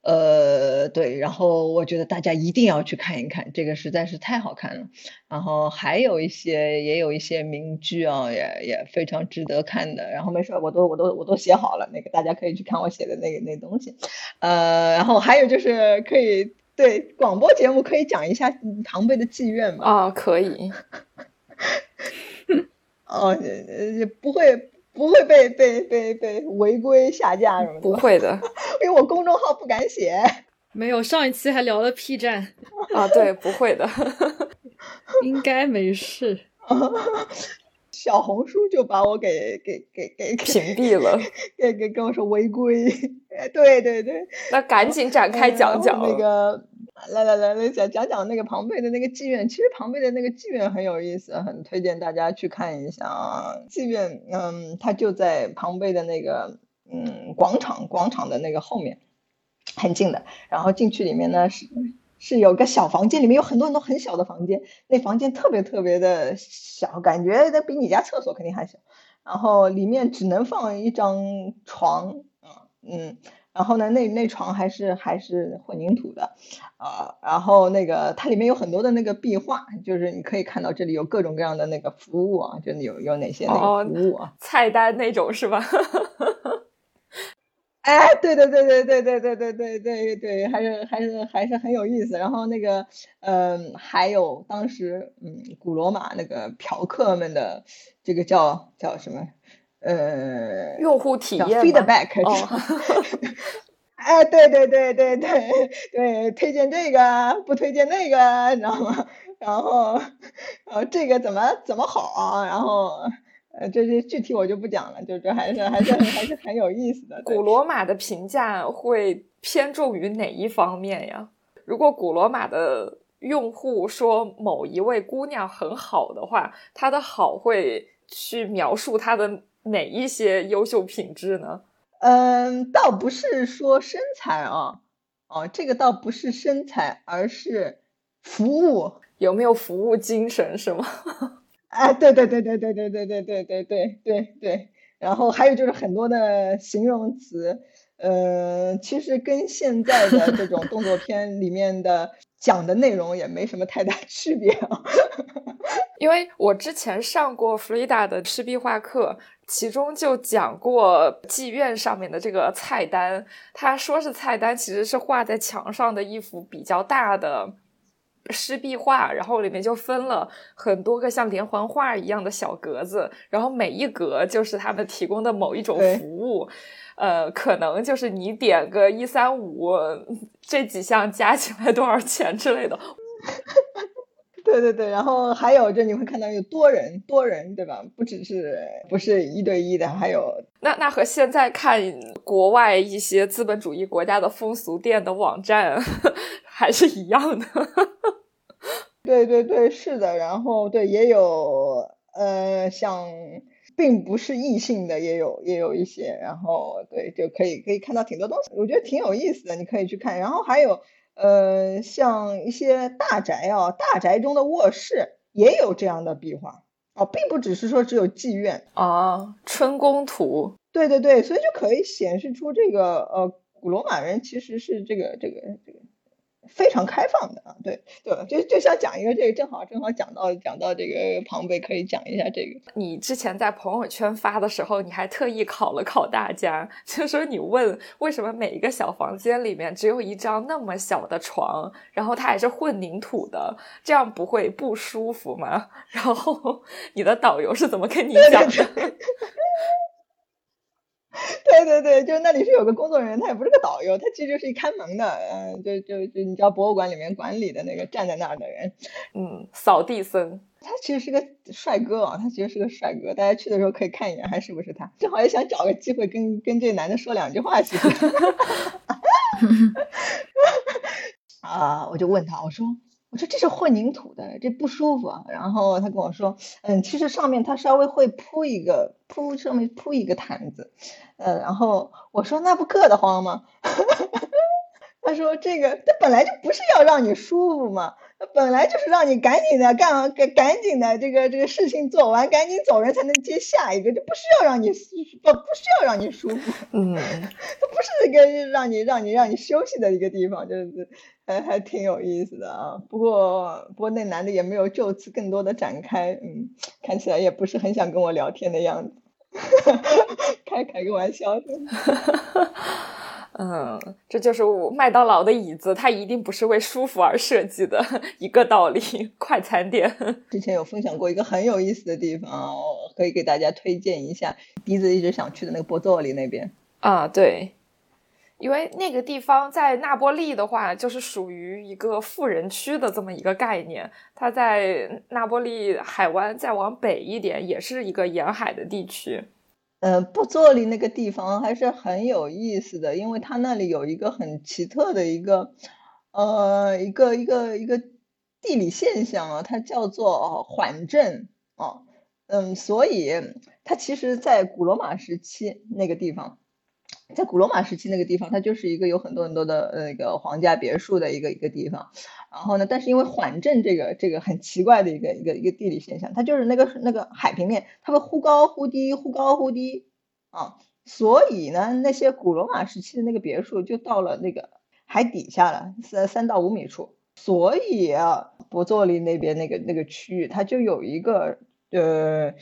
Speaker 6: 呃，对，然后我觉得大家一定要去看一看，这个实在是太好看了。然后还有一些，也有一些名剧啊，也也非常值得看的。然后没事，我都我都我都写好了，那个大家可以去看我写的那个那东西。呃，然后还有就是可以对广播节目可以讲一下唐贝的妓院嘛？
Speaker 5: 啊，可以。
Speaker 6: 哦，呃，不会。不会被被被被违规下架什么的，
Speaker 5: 不会的，
Speaker 6: 因为我公众号不敢写。
Speaker 4: 没有，上一期还聊了 P 站
Speaker 5: 啊，对，不会的，
Speaker 4: 应该没事。
Speaker 6: 小红书就把我给给给给
Speaker 5: 屏蔽了，
Speaker 6: 给给跟我说违规。对对对，
Speaker 5: 那赶紧展开讲讲
Speaker 6: 那个。来来来来讲讲讲那个庞贝的那个妓院，其实庞贝的那个妓院很有意思，很推荐大家去看一下啊。妓院，嗯，它就在庞贝的那个嗯广场广场的那个后面，很近的。然后进去里面呢是是有个小房间，里面有很多很多很小的房间，那房间特别特别的小，感觉比你家厕所肯定还小。然后里面只能放一张床，嗯。然后呢，那那床还是还是混凝土的，啊，然后那个它里面有很多的那个壁画，就是你可以看到这里有各种各样的那个服务啊，就有有哪些那个服务啊，
Speaker 5: 菜单那种是吧？
Speaker 6: 哎，对对对对对对对对对对对，还是还是还是很有意思。然后那个，嗯，还有当时嗯，古罗马那个嫖客们的这个叫叫什么？呃，
Speaker 5: 用户体验
Speaker 6: feedback 哦，哎，对对对对对对，推荐这个不推荐那个，你知道吗？然后呃，这个怎么怎么好？啊然后呃，这些具体我就不讲了，就这还是还是还是很有意思的。
Speaker 5: 古罗马的评价会偏重于哪一方面呀？如果古罗马的用户说某一位姑娘很好的话，她的好会去描述她的。哪一些优秀品质呢？
Speaker 6: 嗯，倒不是说身材啊，哦，这个倒不是身材，而是服务
Speaker 5: 有没有服务精神，是吗？
Speaker 6: 哎，对对对对对对对对对对对对对。然后还有就是很多的形容词，呃，其实跟现在的这种动作片里面的讲的内容也没什么太大区别啊。
Speaker 5: 因为我之前上过弗里达的赤壁画课。其中就讲过妓院上面的这个菜单，他说是菜单，其实是画在墙上的一幅比较大的湿壁画，然后里面就分了很多个像连环画一样的小格子，然后每一格就是他们提供的某一种服务，呃，可能就是你点个一三五这几项加起来多少钱之类的。
Speaker 6: 对对对，然后还有就你会看到有多人多人，对吧？不只是不是一对一的，还有
Speaker 5: 那那和现在看国外一些资本主义国家的风俗店的网站 还是一样的。
Speaker 6: 对对对，是的。然后对也有呃，像并不是异性的也有也有一些，然后对就可以可以看到挺多东西，我觉得挺有意思的，你可以去看。然后还有。呃，像一些大宅啊，大宅中的卧室也有这样的壁画哦，并不只是说只有妓院
Speaker 5: 啊，春宫图，
Speaker 6: 对对对，所以就可以显示出这个呃，古罗马人其实是这个这个这个。非常开放的啊，对对，就就想讲一个这个，正好正好讲到讲到这个庞贝，可以讲一下这个。
Speaker 5: 你之前在朋友圈发的时候，你还特意考了考大家，就说你问为什么每一个小房间里面只有一张那么小的床，然后它还是混凝土的，这样不会不舒服吗？然后你的导游是怎么跟你讲的？
Speaker 6: 对对对，就那里是有个工作人员，他也不是个导游，他其实就是一看门的，嗯，就就就你知道博物馆里面管理的那个站在那儿的人，
Speaker 5: 嗯，扫地僧，
Speaker 6: 他其实是个帅哥啊，他其实是个帅哥，大家去的时候可以看一眼，还是不是他？正好也想找个机会跟跟这男的说两句话，其实，啊，我就问他，我说。我说这是混凝土的，这不舒服啊。然后他跟我说，嗯，其实上面他稍微会铺一个铺上面铺一个毯子，呃，然后我说那不硌得慌吗？他说这个他本来就不是要让你舒服嘛，本来就是让你赶紧的干完，赶赶紧的这个这个事情做完，赶紧走人才能接下一个，就不需要让你不不需要让你舒服，
Speaker 5: 嗯，
Speaker 6: 它不是一个让你让你让你休息的一个地方，就是还还挺有意思的啊。不过不过那男的也没有就此更多的展开，嗯，看起来也不是很想跟我聊天的样子，开开个玩笑的。
Speaker 5: 嗯，这就是麦当劳的椅子，它一定不是为舒服而设计的一个道理。快餐店
Speaker 6: 之前有分享过一个很有意思的地方，可以给大家推荐一下。笛子一直想去的那个波佐里那边
Speaker 5: 啊，对，因为那个地方在那波利的话，就是属于一个富人区的这么一个概念。它在那波利海湾再往北一点，也是一个沿海的地区。
Speaker 6: 呃，布佐里那个地方还是很有意思的，因为它那里有一个很奇特的一个，呃，一个一个一个地理现象啊，它叫做缓震啊，嗯，所以它其实，在古罗马时期那个地方。在古罗马时期那个地方，它就是一个有很多很多的那个皇家别墅的一个一个地方。然后呢，但是因为缓震这个这个很奇怪的一个一个一个地理现象，它就是那个那个海平面，它会忽高忽低，忽高忽低啊。所以呢，那些古罗马时期的那个别墅就到了那个海底下了，三三到五米处。所以啊，博佐利那边那个那个区域，它就有一个呃，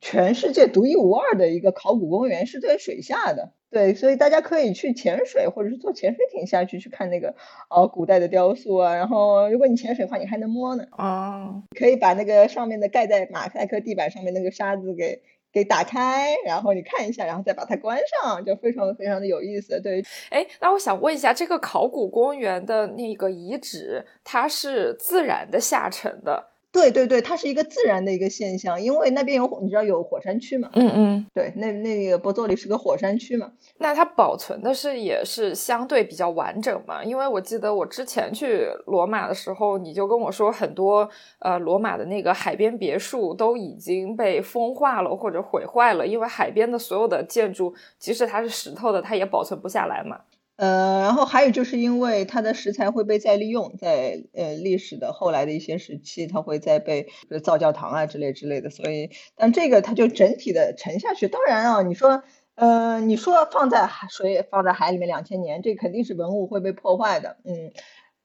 Speaker 6: 全世界独一无二的一个考古公园，是在水下的。对，所以大家可以去潜水，或者是坐潜水艇下去去看那个呃古代的雕塑啊。然后，如果你潜水的话，你还能摸呢。
Speaker 5: 哦，
Speaker 6: 可以把那个上面的盖在马赛克地板上面那个沙子给给打开，然后你看一下，然后再把它关上，就非常非常的有意思。对，
Speaker 5: 哎，那我想问一下，这个考古公园的那个遗址，它是自然的下沉的？
Speaker 6: 对对对，它是一个自然的一个现象，因为那边有你知道有火山区嘛？
Speaker 5: 嗯嗯，
Speaker 6: 对，那那个波佐里是个火山区嘛？
Speaker 5: 那它保存的是也是相对比较完整嘛？因为我记得我之前去罗马的时候，你就跟我说很多呃罗马的那个海边别墅都已经被风化了或者毁坏了，因为海边的所有的建筑，即使它是石头的，它也保存不下来嘛。
Speaker 6: 呃，然后还有就是因为它的石材会被再利用，在呃历史的后来的一些时期，它会再被造教堂啊之类之类的，所以但这个它就整体的沉下去。当然啊，你说呃你说放在海水放在海里面两千年，这肯定是文物会被破坏的。嗯，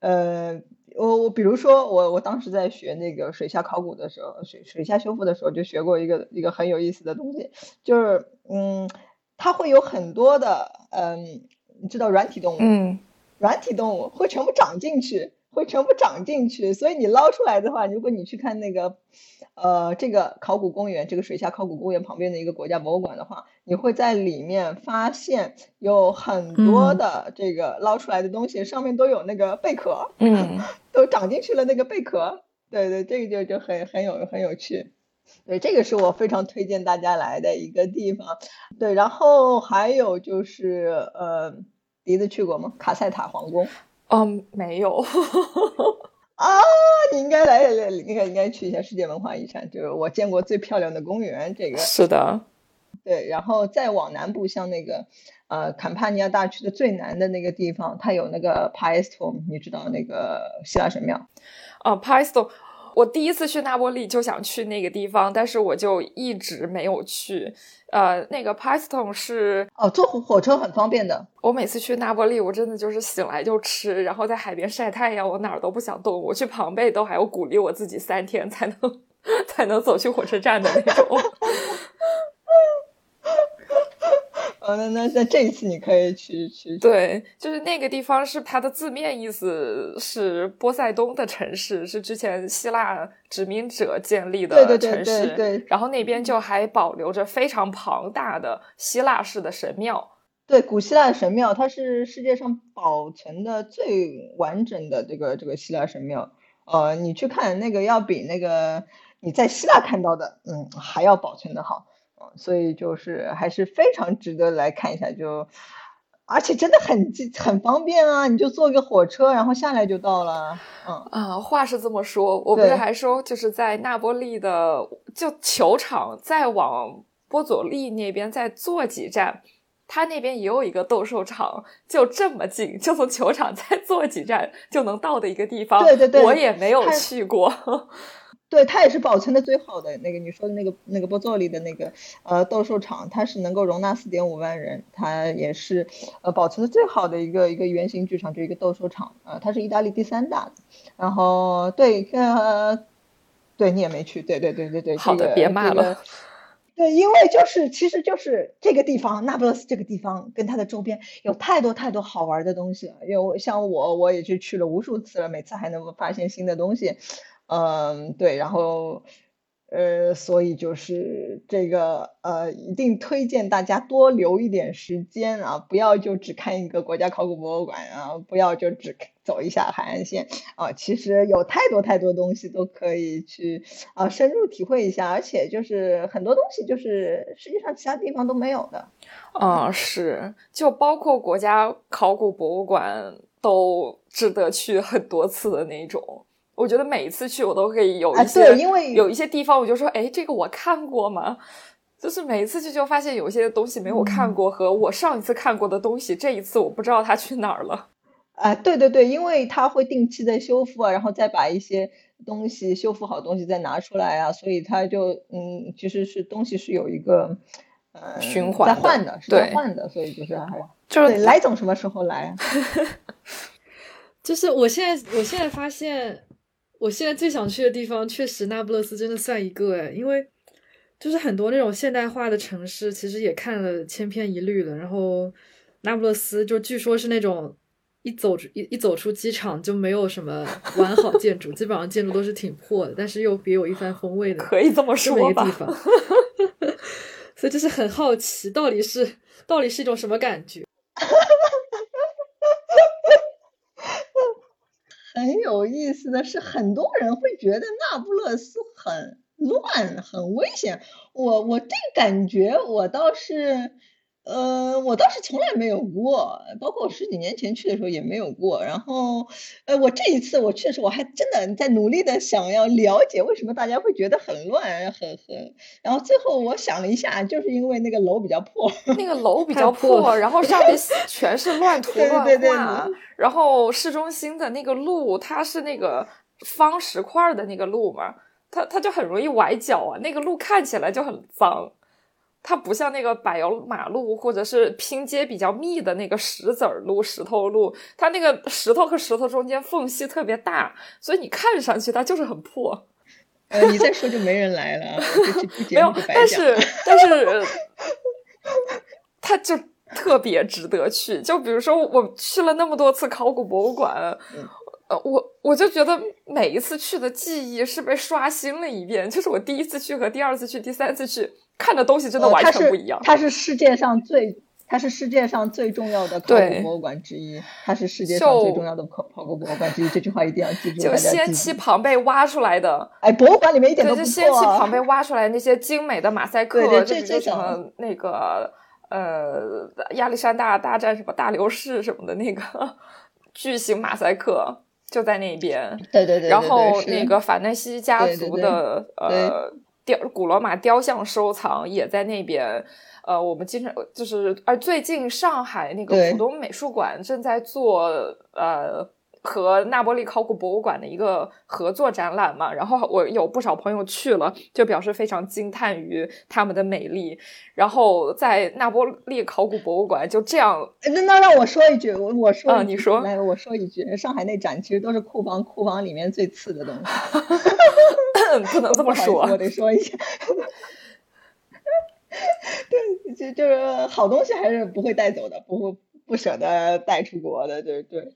Speaker 6: 呃我我比如说我我当时在学那个水下考古的时候，水水下修复的时候就学过一个一个很有意思的东西，就是嗯它会有很多的嗯。你知道软体动物，
Speaker 5: 嗯，
Speaker 6: 软体动物会全部长进去，会全部长进去，所以你捞出来的话，如果你去看那个，呃，这个考古公园，这个水下考古公园旁边的一个国家博物馆的话，你会在里面发现有很多的这个捞出来的东西，上面都有那个贝壳，
Speaker 5: 嗯，
Speaker 6: 都长进去了那个贝壳，对对，这个就就很很有很有趣。对，这个是我非常推荐大家来的一个地方。对，然后还有就是，呃，笛子去过吗？卡塞塔皇宫？
Speaker 5: 嗯，没有。
Speaker 6: 啊，你应该来，应该应该去一下世界文化遗产，就是我见过最漂亮的公园。这个
Speaker 5: 是的。
Speaker 6: 对，然后再往南部，像那个呃坎帕尼亚大区的最南的那个地方，它有那个帕埃斯托，你知道那个希腊神庙？
Speaker 5: 啊，帕埃斯托。我第一次去那波利就想去那个地方，但是我就一直没有去。呃，那个 Piston 是
Speaker 6: 哦，坐火火车很方便的。
Speaker 5: 我每次去那波利，我真的就是醒来就吃，然后在海边晒太阳，我哪儿都不想动。我去庞贝都还要鼓励我自己三天才能 才能走去火车站的那种。
Speaker 6: 哦，那那那这一次你可以去去。
Speaker 5: 对，就是那个地方是它的字面意思是波塞冬的城市，是之前希腊殖民者建立的城
Speaker 6: 市。对对对。
Speaker 5: 然后那边就还保留着非常庞大的希腊式的神庙。
Speaker 6: 对，古希腊神庙，它是世界上保存的最完整的这个这个希腊神庙。呃，你去看那个，要比那个你在希腊看到的，嗯，还要保存的好。所以就是还是非常值得来看一下，就而且真的很很方便啊！你就坐个火车，然后下来就到了。嗯
Speaker 5: 啊，话是这么说，我不是还说就是在那波利的就球场再往波佐利那边再坐几站，他那边也有一个斗兽场，就这么近，就从球场 再坐几站就能到的一个地方。
Speaker 6: 对对对
Speaker 5: 我也没有去过。
Speaker 6: 对，它也是保存的最好的那个你说的那个那个波佐里的那个呃斗兽场，它是能够容纳四点五万人，它也是呃保存的最好的一个一个圆形剧场，就一个斗兽场，呃，它是意大利第三大的。然后对，呃，对你也没去，对对对对对，
Speaker 5: 好的，别骂了。
Speaker 6: 对，因为就是其实就是这个地方，那不勒斯这个地方跟它的周边有太多太多好玩的东西了。因为像我，我也是去了无数次了，每次还能发现新的东西。嗯，对，然后，呃，所以就是这个，呃，一定推荐大家多留一点时间啊，不要就只看一个国家考古博物馆啊，不要就只走一下海岸线啊，其实有太多太多东西都可以去啊深入体会一下，而且就是很多东西就是世界上其他地方都没有的。
Speaker 5: 嗯，是，就包括国家考古博物馆都值得去很多次的那种。我觉得每一次去，我都可以有一些，
Speaker 6: 因为
Speaker 5: 有一些地方，我就说，哎，这个我看过吗？就是每一次去，就发现有一些东西没有看过，和我上一次看过的东西，这一次我不知道它去哪儿了。
Speaker 6: 啊，对对对，因为它会定期的修复啊，然后再把一些东西修复好东西再拿出来啊，所以它就嗯，其实是东西是有一个呃
Speaker 5: 循环
Speaker 6: 在换的，是在换的，所以就是还就是来总什么时候来？
Speaker 4: 就是我现在，我现在发现。我现在最想去的地方，确实那不勒斯真的算一个哎，因为就是很多那种现代化的城市，其实也看了千篇一律了。然后那不勒斯就据说是那种一走出一一走出机场就没有什么完好建筑，基本上建筑都是挺破的，但是又别有一番风味的，
Speaker 5: 可以这么说
Speaker 4: 吧。所以就是很好奇，到底是到底是一种什么感觉？
Speaker 6: 很有意思的是，很多人会觉得那不勒斯很乱、很危险。我我这感觉，我倒是。呃，我倒是从来没有过，包括我十几年前去的时候也没有过。然后，呃，我这一次我去的时候，我还真的在努力的想要了解为什么大家会觉得很乱，很很。然后最后我想了一下，就是因为那个楼比较破，
Speaker 5: 那个楼比较破，然后上面全是乱 涂乱画。然后市中心的那个路，它是那个方石块的那个路嘛，它它就很容易崴脚啊，那个路看起来就很脏。它不像那个柏油马路或者是拼接比较密的那个石子儿路、石头路，它那个石头和石头中间缝隙特别大，所以你看上去它就是很破。
Speaker 6: 呃，你再说就没人来了，
Speaker 5: 没有，但是但是，它就特别值得去。就比如说，我去了那么多次考古博物馆。呃，我我就觉得每一次去的记忆是被刷新了一遍，就是我第一次去和第二次去、第三次去看的东西真的完全不一样。
Speaker 6: 它是世界上最，它是世界上最重要的考古博物馆之一，它是世界上最重要的考考古博物馆之一。这句话一定要记住。
Speaker 5: 就先期庞贝挖出来的，
Speaker 6: 哎，博物馆里面一点都不错。
Speaker 5: 先期庞贝挖出来那些精美的马赛 克，
Speaker 6: 这
Speaker 5: 这什么 那个呃亚历山大大战什么大流士什么的那个 巨型马赛克。就在那边，
Speaker 6: 对对对，
Speaker 5: 然后那个法兰西家族的呃雕古罗马雕像收藏也在那边。呃，我们经常就是，而最近上海那个浦东美术馆正在做呃。和那波利考古博物馆的一个合作展览嘛，然后我有不少朋友去了，就表示非常惊叹于他们的美丽。然后在那波利考古博物馆就这样，
Speaker 6: 那那让我说一句，我我说，
Speaker 5: 你说，
Speaker 6: 来我说一句，上海那展其实都是库房，库房里面最次的东西，
Speaker 5: 不能这么说，
Speaker 6: 我得说一下。对，就就是好东西还是不会带走的，不会不舍得带出国的，对对。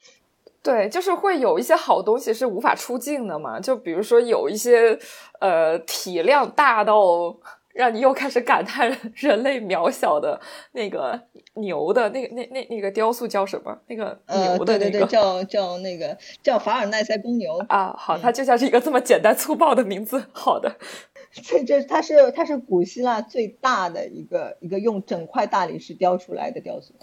Speaker 5: 对，就是会有一些好东西是无法出镜的嘛，就比如说有一些呃体量大到让你又开始感叹人类渺小的那个牛的那个那那那个雕塑叫什么？那个牛的
Speaker 6: 那个叫叫那个叫法尔奈塞公牛
Speaker 5: 啊。好，它就像是一个这么简单粗暴的名字。好的，
Speaker 6: 这这它是它是古希腊最大的一个一个用整块大理石雕出来的雕塑。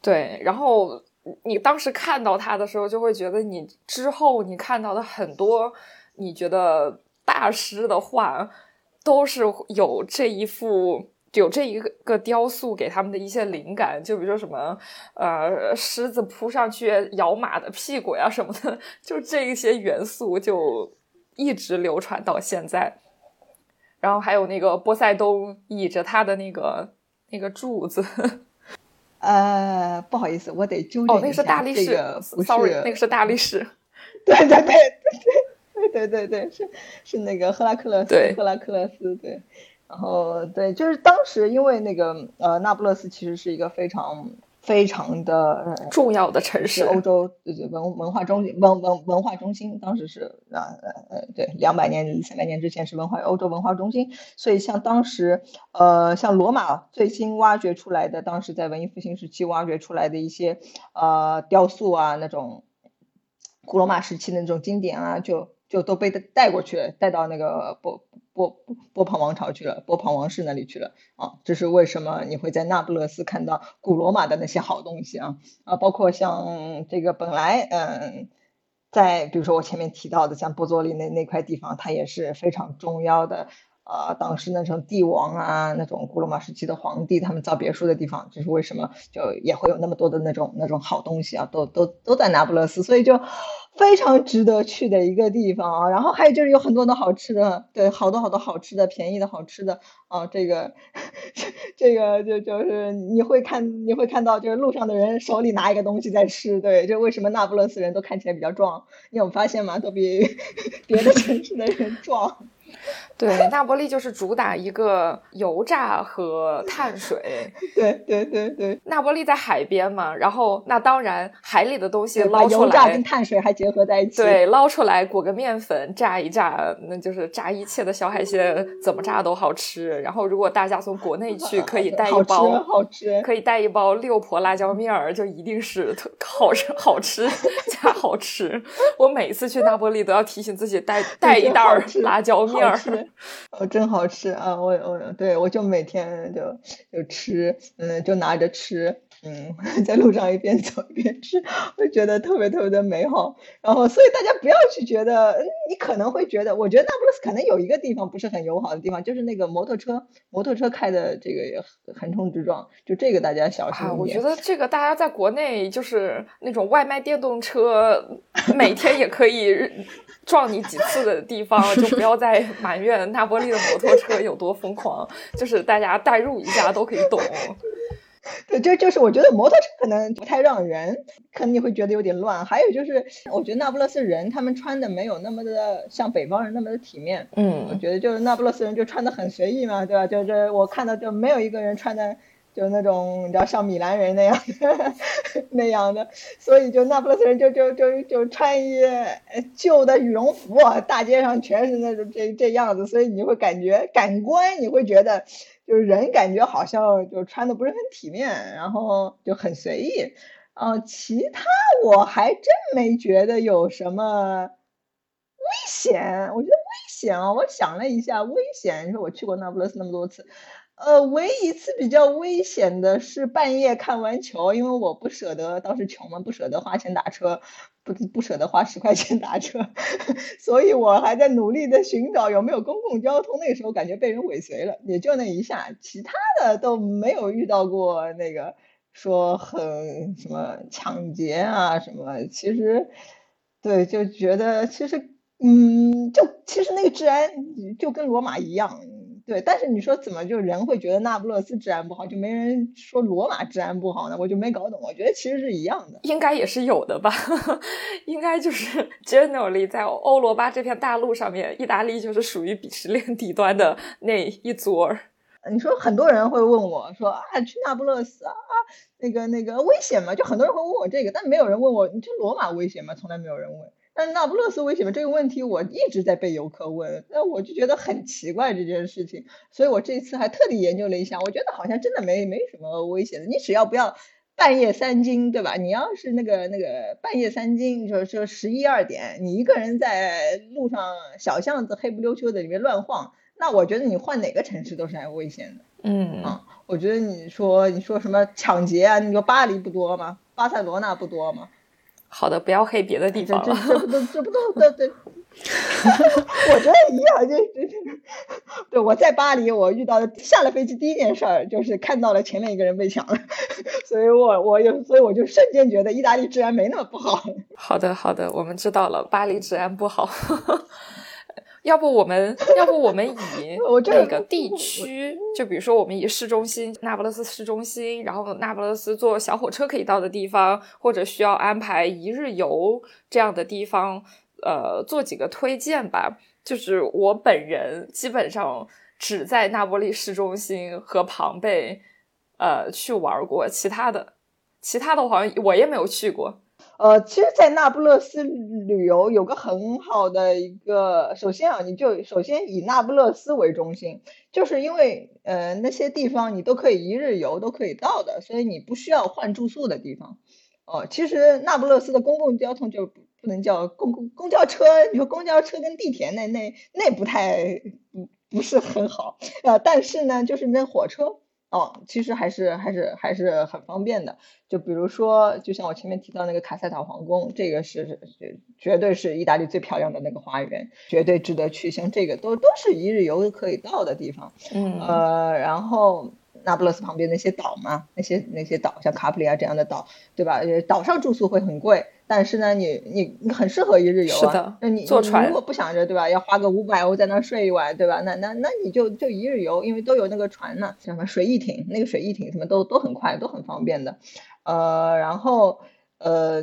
Speaker 5: 对，然后。你当时看到他的时候，就会觉得你之后你看到的很多你觉得大师的画，都是有这一幅有这一个个雕塑给他们的一些灵感，就比如说什么呃狮子扑上去咬马的屁股呀什么的，就这一些元素就一直流传到现在。然后还有那个波塞冬倚着他的那个那个柱子，
Speaker 6: 呃，不好意思，我得纠正
Speaker 5: 哦，那个是大力士、
Speaker 6: 这个是
Speaker 5: s o r r y 那个是大力士。
Speaker 6: 对对对对对对对对，是是那个赫拉克勒斯，
Speaker 5: 对
Speaker 6: 赫拉克勒斯，对。然后对，就是当时因为那个呃，那不勒斯其实是一个非常非常的、呃、
Speaker 5: 重要的城市，
Speaker 6: 欧洲文文化中心文文文化中心，当时是啊呃呃对，两百年三百年之前是文化欧洲文化中心，所以像当时呃像罗马最新挖掘出来的，当时在文艺复兴时期挖掘出来的一些呃雕塑啊那种。古罗马时期的那种经典啊，就就都被带过去了，带到那个波波波旁王朝去了，波旁王室那里去了啊。这是为什么你会在那不勒斯看到古罗马的那些好东西啊啊，包括像这个本来嗯，在比如说我前面提到的像波佐利那那块地方，它也是非常重要的。呃，当时那种帝王啊，那种古罗马时期的皇帝，他们造别墅的地方，就是为什么就也会有那么多的那种那种好东西啊，都都都在那不勒斯，所以就非常值得去的一个地方啊。然后还有就是有很多的好吃的，对，好多好多好吃的，便宜的好吃的啊。这个 这个就就是你会看你会看到，就是路上的人手里拿一个东西在吃，对，就为什么那不勒斯人都看起来比较壮？你有发现吗？都比 别的城市的人壮。
Speaker 5: 对，那波利就是主打一个油炸和碳水。
Speaker 6: 对对对对，
Speaker 5: 那波利在海边嘛，然后那当然海里的东西捞出来，
Speaker 6: 油炸跟碳水还结合在一起。
Speaker 5: 对，捞出来裹个面粉炸一炸，那就是炸一切的小海鲜，怎么炸都好吃。然后如果大家从国内去，可以带一包，
Speaker 6: 好吃，
Speaker 5: 可以带一包六婆辣椒面儿，就一定是好吃好吃加好吃。我每次去那波利都要提醒自己带带一袋辣椒面。
Speaker 6: 哦，真好吃啊！我我对我就每天就就吃，嗯，就拿着吃，嗯，在路上一边走一边吃，会觉得特别特别的美好。然后，所以大家不要去觉得，你可能会觉得，我觉得那不勒斯可能有一个地方不是很友好的地方，就是那个摩托车，摩托车开的这个横冲直撞，就这个大家小心一点。
Speaker 5: 我觉得这个大家在国内就是那种外卖电动车，每天也可以。撞你几次的地方，就不要再埋怨那波利的摩托车有多疯狂。就是大家代入一下都可以懂。
Speaker 6: 对，就就是我觉得摩托车可能不太让人，可能你会觉得有点乱。还有就是，我觉得那不勒斯人他们穿的没有那么的像北方人那么的体面。
Speaker 5: 嗯，
Speaker 6: 我觉得就是那不勒斯人就穿的很随意嘛，对吧？就是我看到就没有一个人穿的。就那种你知道像米兰人那样的 那样的，所以就那不勒斯人就就就就穿一旧的羽绒服，大街上全是那种这这样子，所以你会感觉感官你会觉得就是人感觉好像就穿的不是很体面，然后就很随意。哦，其他我还真没觉得有什么危险。我觉得危险啊，我想了一下，危险。你说我去过那不勒斯那么多次。呃，唯一一次比较危险的是半夜看完球，因为我不舍得，当时穷嘛，不舍得花钱打车，不不舍得花十块钱打车，所以我还在努力的寻找有没有公共交通。那个时候感觉被人尾随了，也就那一下，其他的都没有遇到过那个说很什么抢劫啊什么。其实，对，就觉得其实，嗯，就其实那个治安就跟罗马一样。对，但是你说怎么就人会觉得那不勒斯治安不好，就没人说罗马治安不好呢？我就没搞懂。我觉得其实是一样的，
Speaker 5: 应该也是有的吧？应该就是 generally 在欧罗巴这片大陆上面，意大利就是属于鄙视链底端的那一撮儿。
Speaker 6: 你说很多人会问我说啊，去那不勒斯啊，那个那个危险吗？就很多人会问我这个，但没有人问我你去罗马危险吗？从来没有人问。但那不勒斯危险吗？这个问题我一直在被游客问，那我就觉得很奇怪这件事情，所以我这次还特地研究了一下，我觉得好像真的没没什么危险的，你只要不要半夜三更，对吧？你要是那个那个半夜三更，就说十一二点，你一个人在路上小巷子黑不溜秋的里面乱晃，那我觉得你换哪个城市都是很危险的。
Speaker 5: 嗯
Speaker 6: 啊，我觉得你说你说什么抢劫啊？你说巴黎不多吗？巴塞罗那不多吗？
Speaker 5: 好的，不要黑别的地方了。
Speaker 6: 这不都这不都对对 我觉得一样，就就对我在巴黎，我遇到的下了飞机第一件事儿就是看到了前面一个人被抢了，所以我我有所以我就瞬间觉得意大利治安没那么不好。
Speaker 5: 好的好的，我们知道了，巴黎治安不好。要不我们要不我们以 那个地区，就比如说我们以市中心那不勒斯市中心，然后那不勒斯坐小火车可以到的地方，或者需要安排一日游这样的地方。呃，做几个推荐吧。就是我本人基本上只在那不勒市中心和庞贝，呃，去玩过。其他的，其他的我好像我也没有去过。
Speaker 6: 呃，其实，在那不勒斯旅游有个很好的一个，首先啊，你就首先以那不勒斯为中心，就是因为呃那些地方你都可以一日游都可以到的，所以你不需要换住宿的地方。哦，其实那不勒斯的公共交通就。不能叫公公公交车，你说公交车跟地铁那那那不太不不是很好，呃，但是呢，就是那火车哦，其实还是还是还是很方便的。就比如说，就像我前面提到那个卡塞塔皇宫，这个是是绝对是意大利最漂亮的那个花园，绝对值得去。像这个都都是一日游可以到的地方，
Speaker 5: 嗯，
Speaker 6: 呃，然后。那不勒斯旁边那些岛嘛，那些那些岛，像卡普里亚这样的岛，对吧？岛上住宿会很贵，但是呢，你你你很适合一日游
Speaker 5: 啊。
Speaker 6: 那你坐船如果不想着，对吧？要花个五百欧在那睡一晚，对吧？那那那你就就一日游，因为都有那个船呢，什么水翼艇，那个水翼艇什么都都很快，都很方便的。呃，然后呃，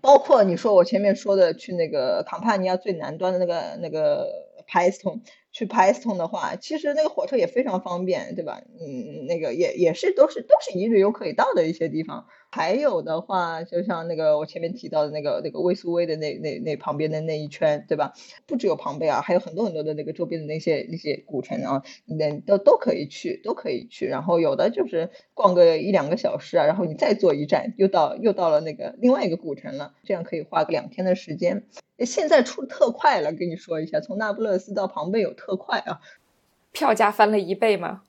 Speaker 6: 包括你说我前面说的去那个康帕尼亚最南端的那个那个帕斯通。去 Python 的话，其实那个火车也非常方便，对吧？嗯，那个也也是都是都是一日游可以到的一些地方。还有的话，就像那个我前面提到的那个那个威苏威的那那那旁边的那一圈，对吧？不只有庞贝啊，还有很多很多的那个周边的那些那些古城啊，那都都可以去，都可以去。然后有的就是逛个一两个小时啊，然后你再坐一站，又到又到了那个另外一个古城了，这样可以花个两天的时间。现在出特快了，跟你说一下，从那不勒斯到庞贝有特快啊，
Speaker 5: 票价翻了一倍吗？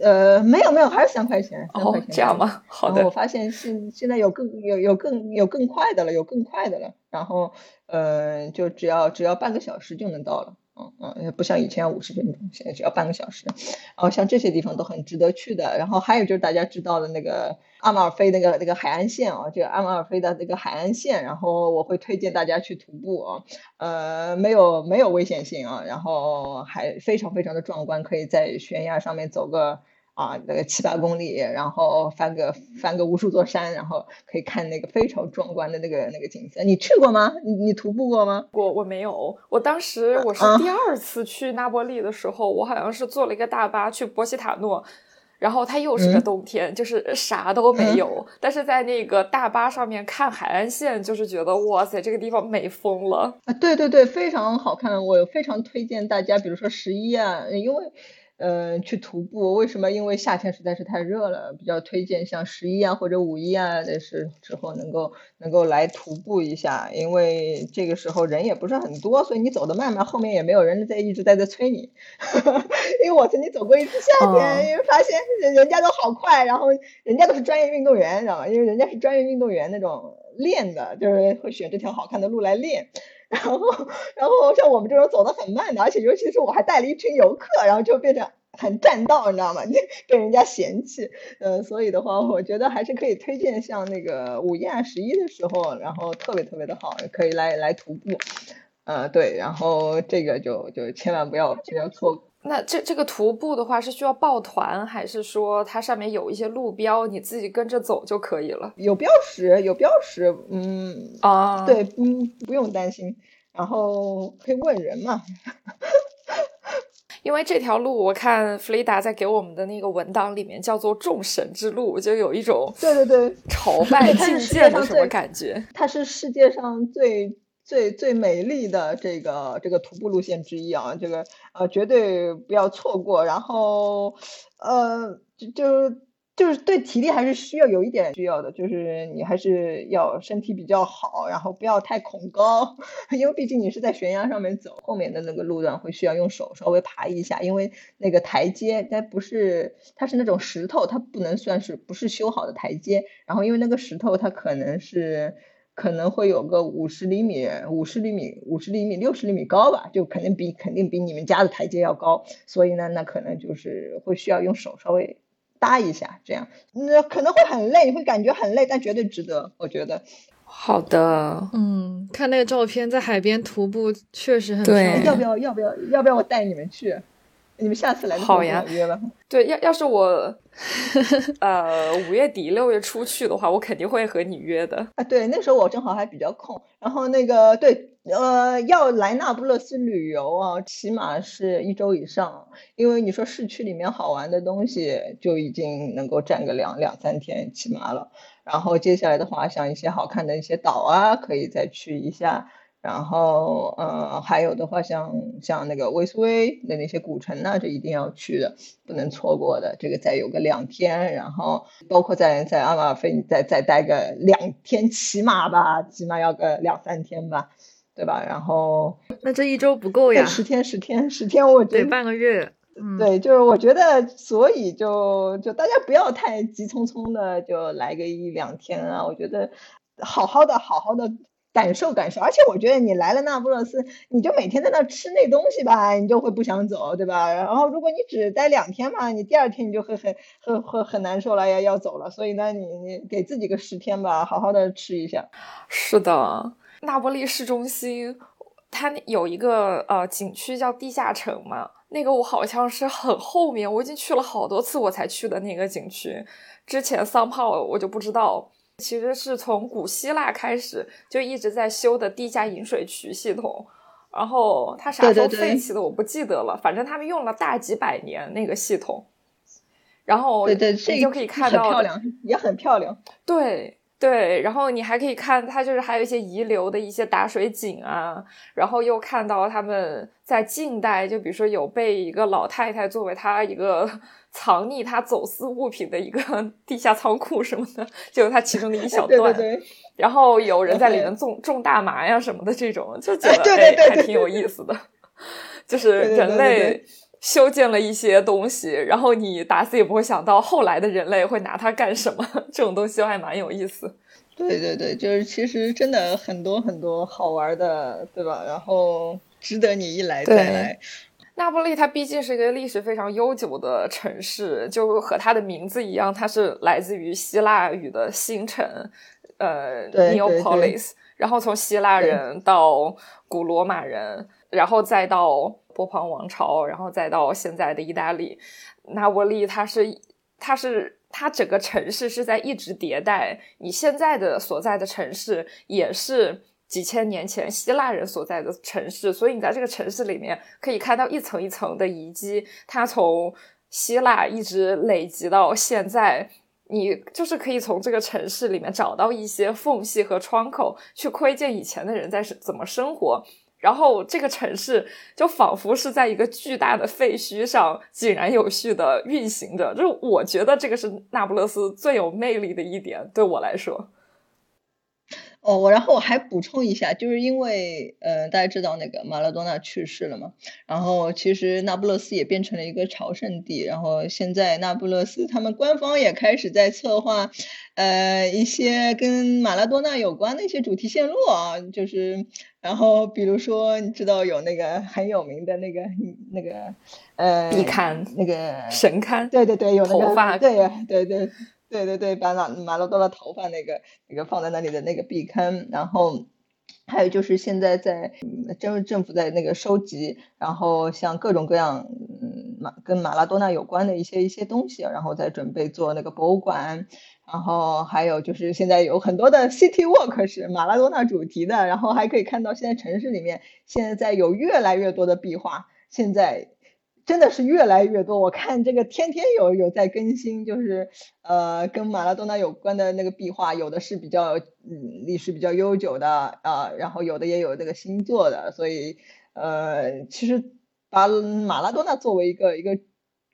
Speaker 6: 呃，没有没有，还是三块钱，三块钱
Speaker 5: 这样吗？好的，
Speaker 6: 我发现现现在有更有有更有更快的了，有更快的了，然后呃，就只要只要半个小时就能到了。嗯嗯，不像以前要五十分钟，现在只要半个小时。然后像这些地方都很值得去的。然后还有就是大家知道的那个阿马尔菲那个那个海岸线啊，这个阿马尔菲的那个海岸线，然后我会推荐大家去徒步啊，呃，没有没有危险性啊，然后还非常非常的壮观，可以在悬崖上面走个。啊，那个七八公里，然后翻个翻个无数座山，然后可以看那个非常壮观的那个那个景色。你去过吗？你你徒步过吗？
Speaker 5: 我我没有，我当时我是第二次去那波利的时候，我好像是坐了一个大巴去波西塔诺，然后它又是个冬天，就是啥都没有。但是在那个大巴上面看海岸线，就是觉得哇塞，这个地方美疯了
Speaker 6: 啊！对对对，非常好看，我非常推荐大家，比如说十一啊，因为。嗯，去徒步为什么？因为夏天实在是太热了，比较推荐像十一啊或者五一啊，的是之后能够能够来徒步一下，因为这个时候人也不是很多，所以你走的慢慢，后面也没有人在一直在这催你。因为我曾经走过一次夏天，因为发现人人家都好快，然后人家都是专业运动员，知道吗？因为人家是专业运动员那种练的，就是会选这条好看的路来练。然后，然后像我们这种走的很慢的，而且尤其是我还带了一群游客，然后就变成很占道，你知道吗？被人家嫌弃。呃，所以的话，我觉得还是可以推荐像那个五一、十一的时候，然后特别特别的好，可以来来徒步。呃，对，然后这个就就千万不要不要错过。
Speaker 5: 那这这个徒步的话是需要报团，还是说它上面有一些路标，你自己跟着走就可以了？
Speaker 6: 有标识，有标识，嗯
Speaker 5: 啊，
Speaker 6: 对，不不用担心，然后可以问人嘛。
Speaker 5: 因为这条路，我看弗雷达在给我们的那个文档里面叫做“众神之路”，就有一种
Speaker 6: 对对对
Speaker 5: 朝拜 觐见的什么感觉。
Speaker 6: 它是世界上最。最最美丽的这个这个徒步路线之一啊，这个呃绝对不要错过。然后呃就就就是对体力还是需要有一点需要的，就是你还是要身体比较好，然后不要太恐高，因为毕竟你是在悬崖上面走，后面的那个路段会需要用手稍微爬一下，因为那个台阶它不是它是那种石头，它不能算是不是修好的台阶，然后因为那个石头它可能是。可能会有个五十厘米、五十厘米、五十厘米、六十厘米高吧，就肯定比肯定比你们家的台阶要高，所以呢，那可能就是会需要用手稍微搭一下，这样那可能会很累，会感觉很累，但绝对值得，我觉得。
Speaker 5: 好的，
Speaker 4: 嗯，看那个照片，在海边徒步确实很
Speaker 5: 对
Speaker 4: 漂亮
Speaker 6: 要不要要不要要不要我带你们去？你们下次来
Speaker 5: 好呀
Speaker 6: 约吧。
Speaker 5: 对，要要是我，呃，五月底六月初去的话，我肯定会和你约的。
Speaker 6: 啊，对，那时候我正好还比较空，然后那个对，呃，要来那不勒斯旅游啊，起码是一周以上，因为你说市区里面好玩的东西就已经能够占个两两三天起码了，然后接下来的话，像一些好看的一些岛啊，可以再去一下。然后，呃，还有的话像，像那个威斯威的那些古城呢，这一定要去的，不能错过的。这个再有个两天，然后包括在在阿马尔菲，你再再待个两天，起码吧，起码要个两三天吧，对吧？然后
Speaker 4: 那这一周不够呀，
Speaker 6: 十天，十天，十天，我觉
Speaker 4: 得
Speaker 6: 得
Speaker 4: 半个月。嗯，
Speaker 6: 对，就是我觉得，所以就就大家不要太急匆匆的就来个一两天啊，我觉得好好的好好的感受感受，而且我觉得你来了那不勒斯，你就每天在那吃那东西吧，你就会不想走，对吧？然后如果你只待两天嘛，你第二天你就会很很很很难受了，要要走了，所以呢，你你给自己个十天吧，好好的吃一下。
Speaker 5: 是的，那不勒市中心，它有一个呃景区叫地下城嘛，那个我好像是很后面，我已经去了好多次我才去的那个景区，之前桑泡我就不知道。其实是从古希腊开始就一直在修的地下引水渠系统，然后它啥时候废弃的我不记得了，反正他们用了大几百年那个系统，然后
Speaker 6: 对对，这
Speaker 5: 你就可以看到
Speaker 6: 很漂亮，也很漂亮。
Speaker 5: 对对，然后你还可以看它就是还有一些遗留的一些打水井啊，然后又看到他们在近代，就比如说有被一个老太太作为她一个藏匿他走私物品的一个 地下仓库什么的，就是它其中的一小 段。
Speaker 6: 对对，
Speaker 5: 然后有人在里面种种大麻呀什么的这种，就觉得哎还挺有意思的，就是人类修建了一些东西，然后你打死也不会想到后来的人类会拿它干什么，这种东西还蛮有意思。
Speaker 6: 对对对，就是其实真的很多很多好玩的，对吧？然后值得你一来再来。
Speaker 5: 那不勒它毕竟是一个历史非常悠久的城市，就和它的名字一样，它是来自于希腊语的新城，呃，Neapolis。然后从希腊人到古罗马人，然后再到波旁王朝，然后再到现在的意大利，那不勒它是它是它整个城市是在一直迭代，你现在的所在的城市也是几千年前希腊人所在的城市，所以你在这个城市里面可以看到一层一层的遗迹，它从希腊一直累积到现在。你就是可以从这个城市里面找到一些缝隙和窗口，去窥见以前的人在是怎么生活。然后这个城市就仿佛是在一个巨大的废墟上井然有序的运行着，就我觉得这个是那不勒斯最有魅力的一点，对我来说。
Speaker 6: 哦，我然后我还补充一下，就是因为呃，大家知道那个马拉多纳去世了嘛，然后其实那不勒斯也变成了一个朝圣地，然后现在那不勒斯他们官方也开始在策划，呃，一些跟马拉多纳有关的一些主题线路啊，就是然后比如说你知道有那个很有名的那个那个呃
Speaker 5: 壁龛
Speaker 6: 那个
Speaker 5: 神龛，
Speaker 6: 对对对，有那个
Speaker 5: 头发
Speaker 6: 对对对对对对，把马马拉多纳头发那个那个放在那里的那个壁龛，然后还有就是现在在政政府在那个收集，然后像各种各样嗯马跟马拉多纳有关的一些一些东西，然后再准备做那个博物馆。然后还有就是现在有很多的 City Walk 是马拉多纳主题的，然后还可以看到现在城市里面现在在有越来越多的壁画，现在真的是越来越多。我看这个天天有有在更新，就是呃跟马拉多纳有关的那个壁画，有的是比较嗯历史比较悠久的啊、然后有的也有这个新做的，所以呃其实把马拉多纳作为一个一个。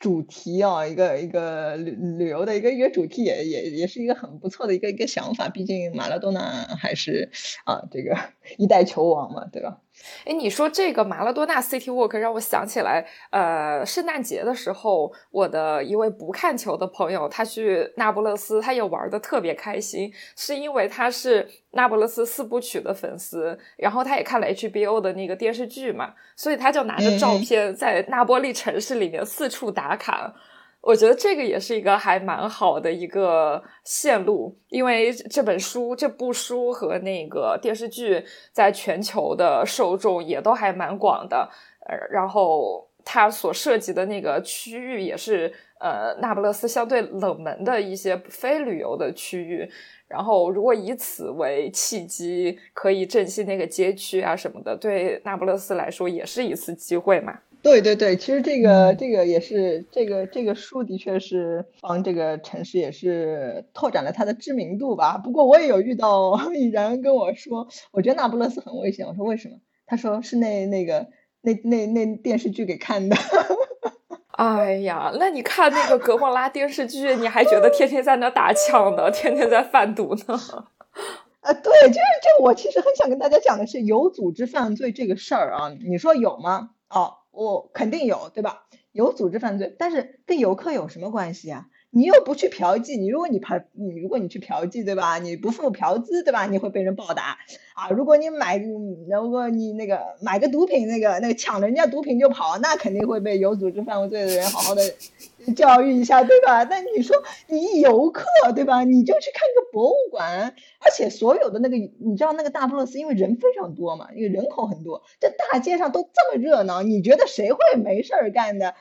Speaker 6: 主题啊，一个一个旅旅游的一个一个主题也也也是一个很不错的一个一个想法。毕竟马拉多纳还是啊这个 一代球王嘛，对吧？
Speaker 5: 哎，你说这个马拉多纳 City Walk 让我想起来，呃，圣诞节的时候，我的一位不看球的朋友，他去那不勒斯，他也玩的特别开心，是因为他是那不勒斯四部曲的粉丝，然后他也看了 HBO 的那个电视剧嘛，所以他就拿着照片在那波利城市里面四处打卡。我觉得这个也是一个还蛮好的一个线路，因为这本书、这部书和那个电视剧在全球的受众也都还蛮广的。呃，然后它所涉及的那个区域也是呃那不勒斯相对冷门的一些非旅游的区域。然后如果以此为契机，可以振兴那个街区啊什么的，对那不勒斯来说也是一次机会嘛。
Speaker 6: 对对对，其实这个这个也是这个这个书的确是帮这个城市也是拓展了它的知名度吧。不过我也有遇到 人跟我说，我觉得那不勒斯很危险。我说为什么？他说是那那个那那那电视剧给看的。
Speaker 5: 哎呀，那你看那个格莫拉电视剧，你还觉得天天在那打枪呢，天天在贩毒呢？
Speaker 6: 啊，对，就是就我其实很想跟大家讲的是有组织犯罪这个事儿啊，你说有吗？哦。我肯定有，对吧？有组织犯罪，但是跟游客有什么关系啊？你又不去嫖妓，你如果你嫖，你如果你去嫖妓，对吧？你不付嫖资，对吧？你会被人暴打啊！如果你买，如果你那个买个毒品，那个那个抢人家毒品就跑，那肯定会被有组织犯罪的人好好的教育一下，对吧？那你说你游客，对吧？你就去看个博物馆，而且所有的那个，你知道那个大不勒斯因为人非常多嘛，因为人口很多，这大街上都这么热闹，你觉得谁会没事儿干的？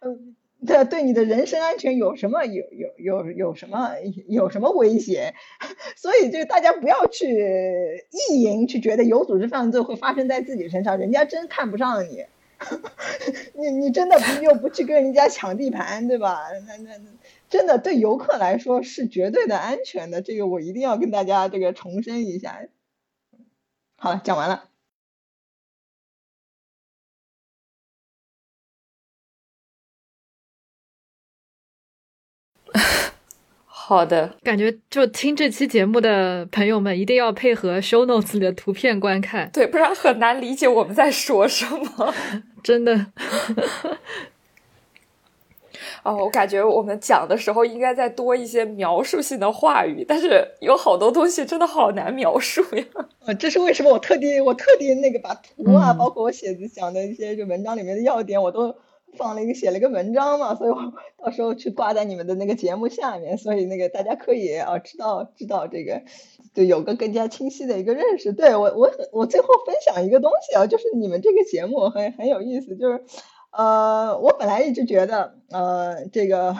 Speaker 6: 嗯。这对你的人身安全有什么有有有有什么有什么威胁？所以就大家不要去意淫，去觉得有组织犯罪会发生在自己身上，人家真看不上你，你你真的不又不去跟人家抢地盘，对吧？那那真的对游客来说是绝对的安全的，这个我一定要跟大家这个重申一下。好了，讲完了。
Speaker 5: 好的，
Speaker 4: 感觉就听这期节目的朋友们一定要配合 show notes 里的图片观看，
Speaker 5: 对，不然很难理解我们在说什么。
Speaker 4: 真的。
Speaker 5: 哦，我感觉我们讲的时候应该再多一些描述性的话语，但是有好多东西真的好难描述呀。
Speaker 6: 呃，这是为什么？我特地我特地那个把图啊，包括我写的讲的一些就文章里面的要点，我都。放了一个写了一个文章嘛，所以我 到时候去挂在你们的那个节目下面，所以那个大家可以啊知道知道这个，就有个更加清晰的一个认识。对我我我最后分享一个东西啊，就是你们这个节目很很有意思，就是呃我本来一直觉得呃这个。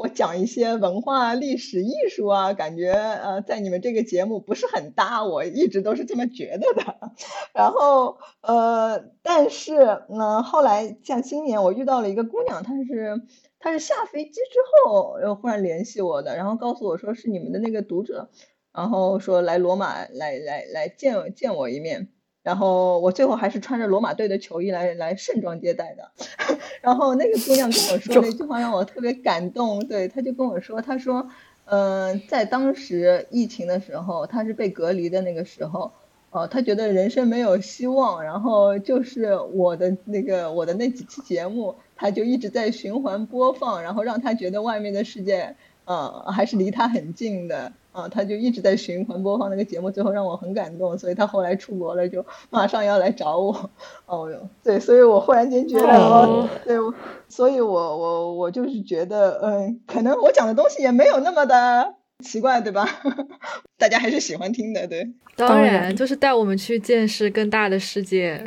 Speaker 6: 我讲一些文化、历史、艺术啊，感觉呃，在你们这个节目不是很搭，我一直都是这么觉得的。然后呃，但是呢，后来像今年我遇到了一个姑娘，她是她是下飞机之后又忽然联系我的，然后告诉我说是你们的那个读者，然后说来罗马来来来见见我一面。然后我最后还是穿着罗马队的球衣来来盛装接待的，然后那个姑娘跟我说那句话让我特别感动，对，她就跟我说，她说，嗯，在当时疫情的时候，她是被隔离的那个时候，哦，她觉得人生没有希望，然后就是我的那个我的那几期节目，她就一直在循环播放，然后让她觉得外面的世界，嗯，还是离她很近的。啊，他就一直在循环播放那个节目，最后让我很感动，所以他后来出国了，就马上要来找我。哦哟，对，所以我忽然间觉得，对，所以我我我就是觉得，嗯，可能我讲的东西也没有那么的奇怪，对吧？大家还是喜欢听的，对。
Speaker 4: 当然，就是带我们去见识更大的世界。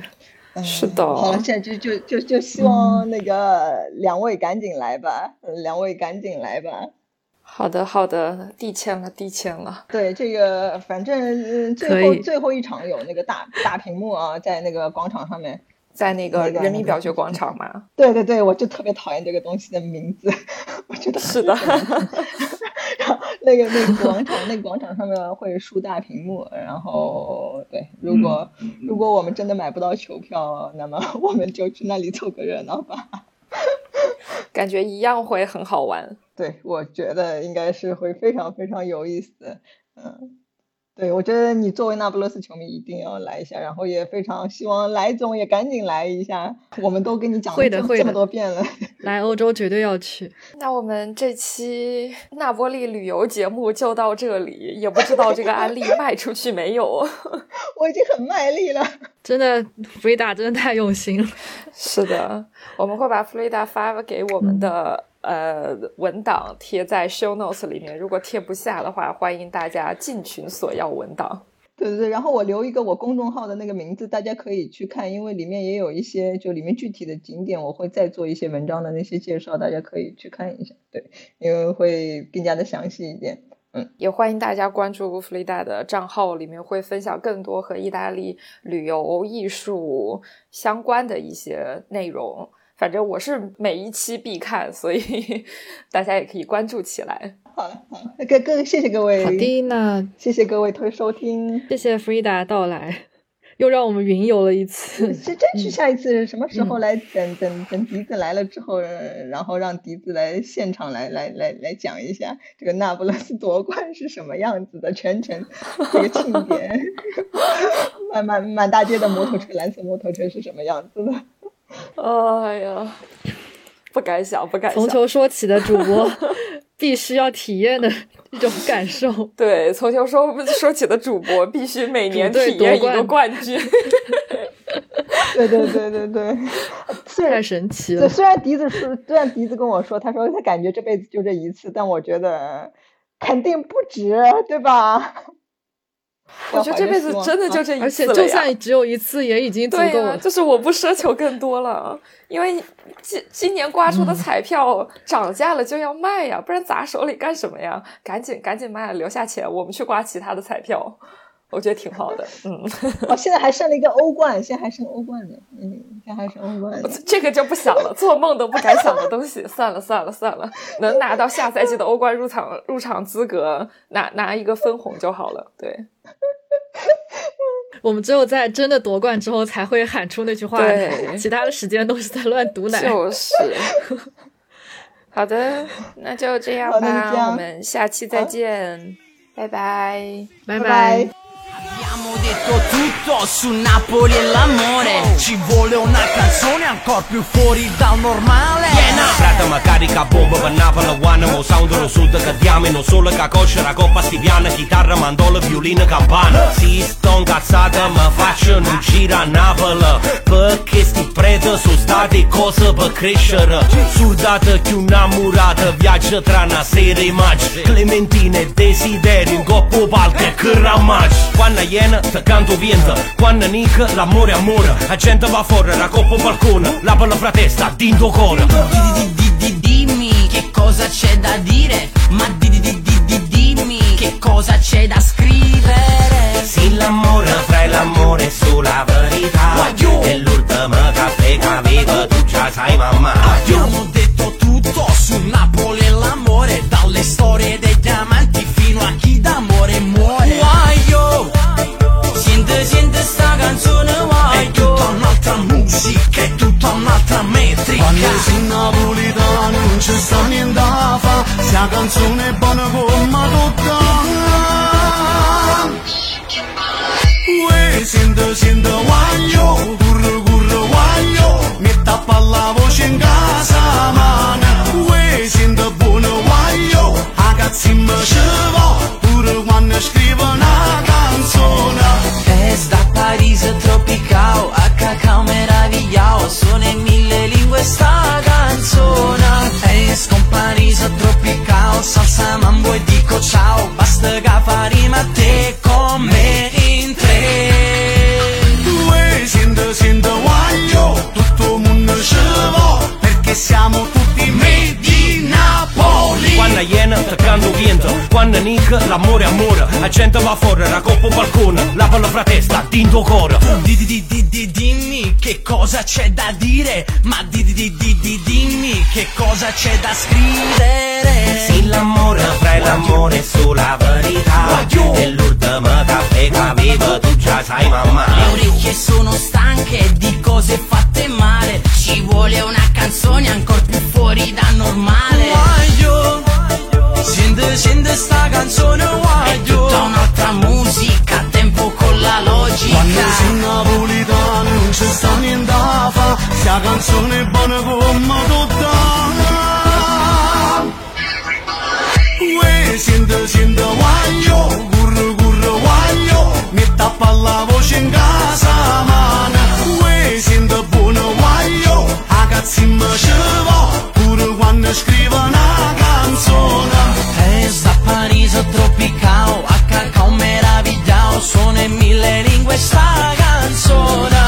Speaker 5: 是的。
Speaker 6: 好了，现在就就就就希望那个两位赶紧来吧，两位赶紧来吧。
Speaker 5: 好的，好的，递签了，递签了。
Speaker 6: 对，这个反正最后最后一场有那个大大屏幕啊，在那个广场上面，
Speaker 5: 在那个人民表决广场嘛。
Speaker 6: 对对对，我就特别讨厌这个东西的名字，我觉得
Speaker 5: 是的。
Speaker 6: 然后那个那个广场，那个广场上面会竖大屏幕，然后对，如果如果我们真的买不到球票，那么我们就去那里凑个热闹吧。
Speaker 5: 感觉一样会很好玩。
Speaker 6: 对，我觉得应该是会非常非常有意思。嗯，对，我觉得你作为那不勒斯球迷一定要来一下，然后也非常希望来总也赶紧来一下。我们都跟你讲了这么多遍了，
Speaker 4: 来欧洲绝对要去。
Speaker 5: 那我们这期那波利旅游节目就到这里，也不知道这个安利 卖出去没有。
Speaker 6: 我已经很卖力了，
Speaker 4: 真的，弗里达真的太用心了。
Speaker 5: 是的，我们会把弗里达发给我们的。呃，文档贴在 show notes 里面，如果贴不下的话，欢迎大家进群索要文档。
Speaker 6: 对对对，然后我留一个我公众号的那个名字，大家可以去看，因为里面也有一些，就里面具体的景点，我会再做一些文章的那些介绍，大家可以去看一下。对，因为会更加的详细一点。嗯，
Speaker 5: 也欢迎大家关注弗利达的账号，里面会分享更多和意大利旅游、艺术相关的一些内容。反正我是每一期必看，所以 大家也可以关注起来。
Speaker 6: 好了，好，各各谢谢各位。
Speaker 4: 好的，那
Speaker 6: 谢谢各位推收听，
Speaker 4: 谢谢 Frida 到来，又让我们云游了一次。
Speaker 6: 是争取下一次什么时候来？等等等笛子来了之后，然后让笛子来现场来来来来讲一下这个那不勒斯夺冠是什么样子的，全程这个庆典，满满满大街的摩托车，蓝色摩托车是什么样子的？
Speaker 5: 哎呀，不敢想，不敢想。
Speaker 4: 从球说起的主播，必须要体验的一种感受。
Speaker 5: 对，从球说说起的主播，必须每年体验一个冠军。
Speaker 6: 对对对对对，
Speaker 4: 虽然神奇了。
Speaker 6: 虽然笛子说，虽然笛子跟我说，他说他感觉这辈子就这一次，但我觉得肯定不止，对吧？
Speaker 5: 我觉得这辈子真的就这一次，
Speaker 4: 而且就算只有一次，也已经足够了。
Speaker 5: 就是我不奢求更多了，因为今今年刮出的彩票涨价了就要卖呀，不然砸手里干什么呀？赶紧赶紧卖，留下钱，我们去刮其他的彩票，我觉得挺好的。嗯，
Speaker 6: 哦，现在还剩了一个欧冠，现在还剩欧冠呢。嗯，现在还剩欧冠，
Speaker 5: 这个就不想了，做梦都不敢想的东西。算了算了算了，能拿到下赛季的欧冠入场入场资格，拿拿一个分红就好了。对。
Speaker 4: 我们只有在真的夺冠之后才会喊出那句话，其他的时间都是在乱毒奶。
Speaker 5: 就是，好的，那就这样吧，我们下期再见，拜拜，
Speaker 4: 拜拜。
Speaker 2: Abbiamo detto tutto su Napoli e l'amore. Ci vuole una canzone ancora più fuori dal normale.
Speaker 3: Yeah, no. Frate ma carica bomba per Napoli One Mo sound lo sud che diamo Non solo che cosce la coppa stiviana Chitarra, mandola, violino, campana. Si sto incazzata ma faccio un giro a Napoli. Perché sti preti sono stati cose per crescere? Soldata più innamorata Viaggia tra una sera e maggio Clementine desideri In coppo palco e che ramaggi quando iena canto viento Quando nick l'amore amore. La gente va fuori la coppa balcone. La palla fra testa dinto cuore
Speaker 2: Dimmi che cosa c'è da dire. Ma di di di di di dimmi che cosa c'è da scrivere.
Speaker 3: Sì l'amore fra l'amore sulla verità. E l'ultimo caffè che avevo tu già sai mamma.
Speaker 2: Abbiamo detto tutto su Napoli e l'amore Dalle storie degli amanti musica è tutta un'altra metrica.
Speaker 7: Quando sei napolitano non c'è sta niente a fa. Sia canzone è buona come tutta. Uè, sento, sento, guaglio
Speaker 3: L'amore amore. La gente va fuori la coppa balcone. La palla fra testa dinto cuore.
Speaker 2: Di di di di di dimmi che cosa c'è da dire. Ma di di di di di dimmi che cosa c'è da scrivere.
Speaker 3: Sì l'amore fra l'amore sulla verità. L'ultimo caffè che avevo tu già sai mamma.
Speaker 2: Le orecchie sono stanche di cose fatte male. Ci vuole una canzone ancora più fuori da normale. Voglio Sente, sente sta canzone guaglio È tutta un'altra musica, tempo con la logica. Quando sei
Speaker 7: napolitano non c'è sta niente a fa. Sta canzone è buona come tutta Uè, sente, sente guaglio Curro, curro guaglio Mi tappa la voce in casa mana. Uè, sente buono guaglio Ragazzi mi scevo Pure quando scrivo una canzone.
Speaker 2: Parigi tropical, a cacao meravigliao, sono in mille lingue sta canzone.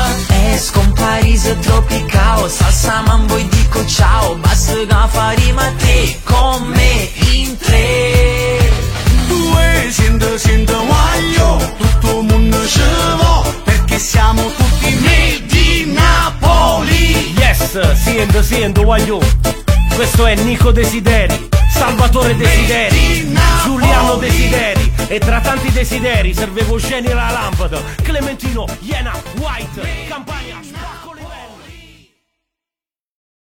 Speaker 2: Es con Parigi tropical, salsa mambo e dico ciao, basta che faremo a te con me in tre.
Speaker 7: Uè, sente, sente, guaglio Tutto mondo ci vo Perché siamo tutti made in Napoli
Speaker 3: Yes, siendo, siendo, voglio. Questo è Nico Desideri, Salvatore Desideri, Giuliano Desideri. E tra tanti desideri serve Voceni la lampada, Clementino, Iena, White, Campania, Spacca.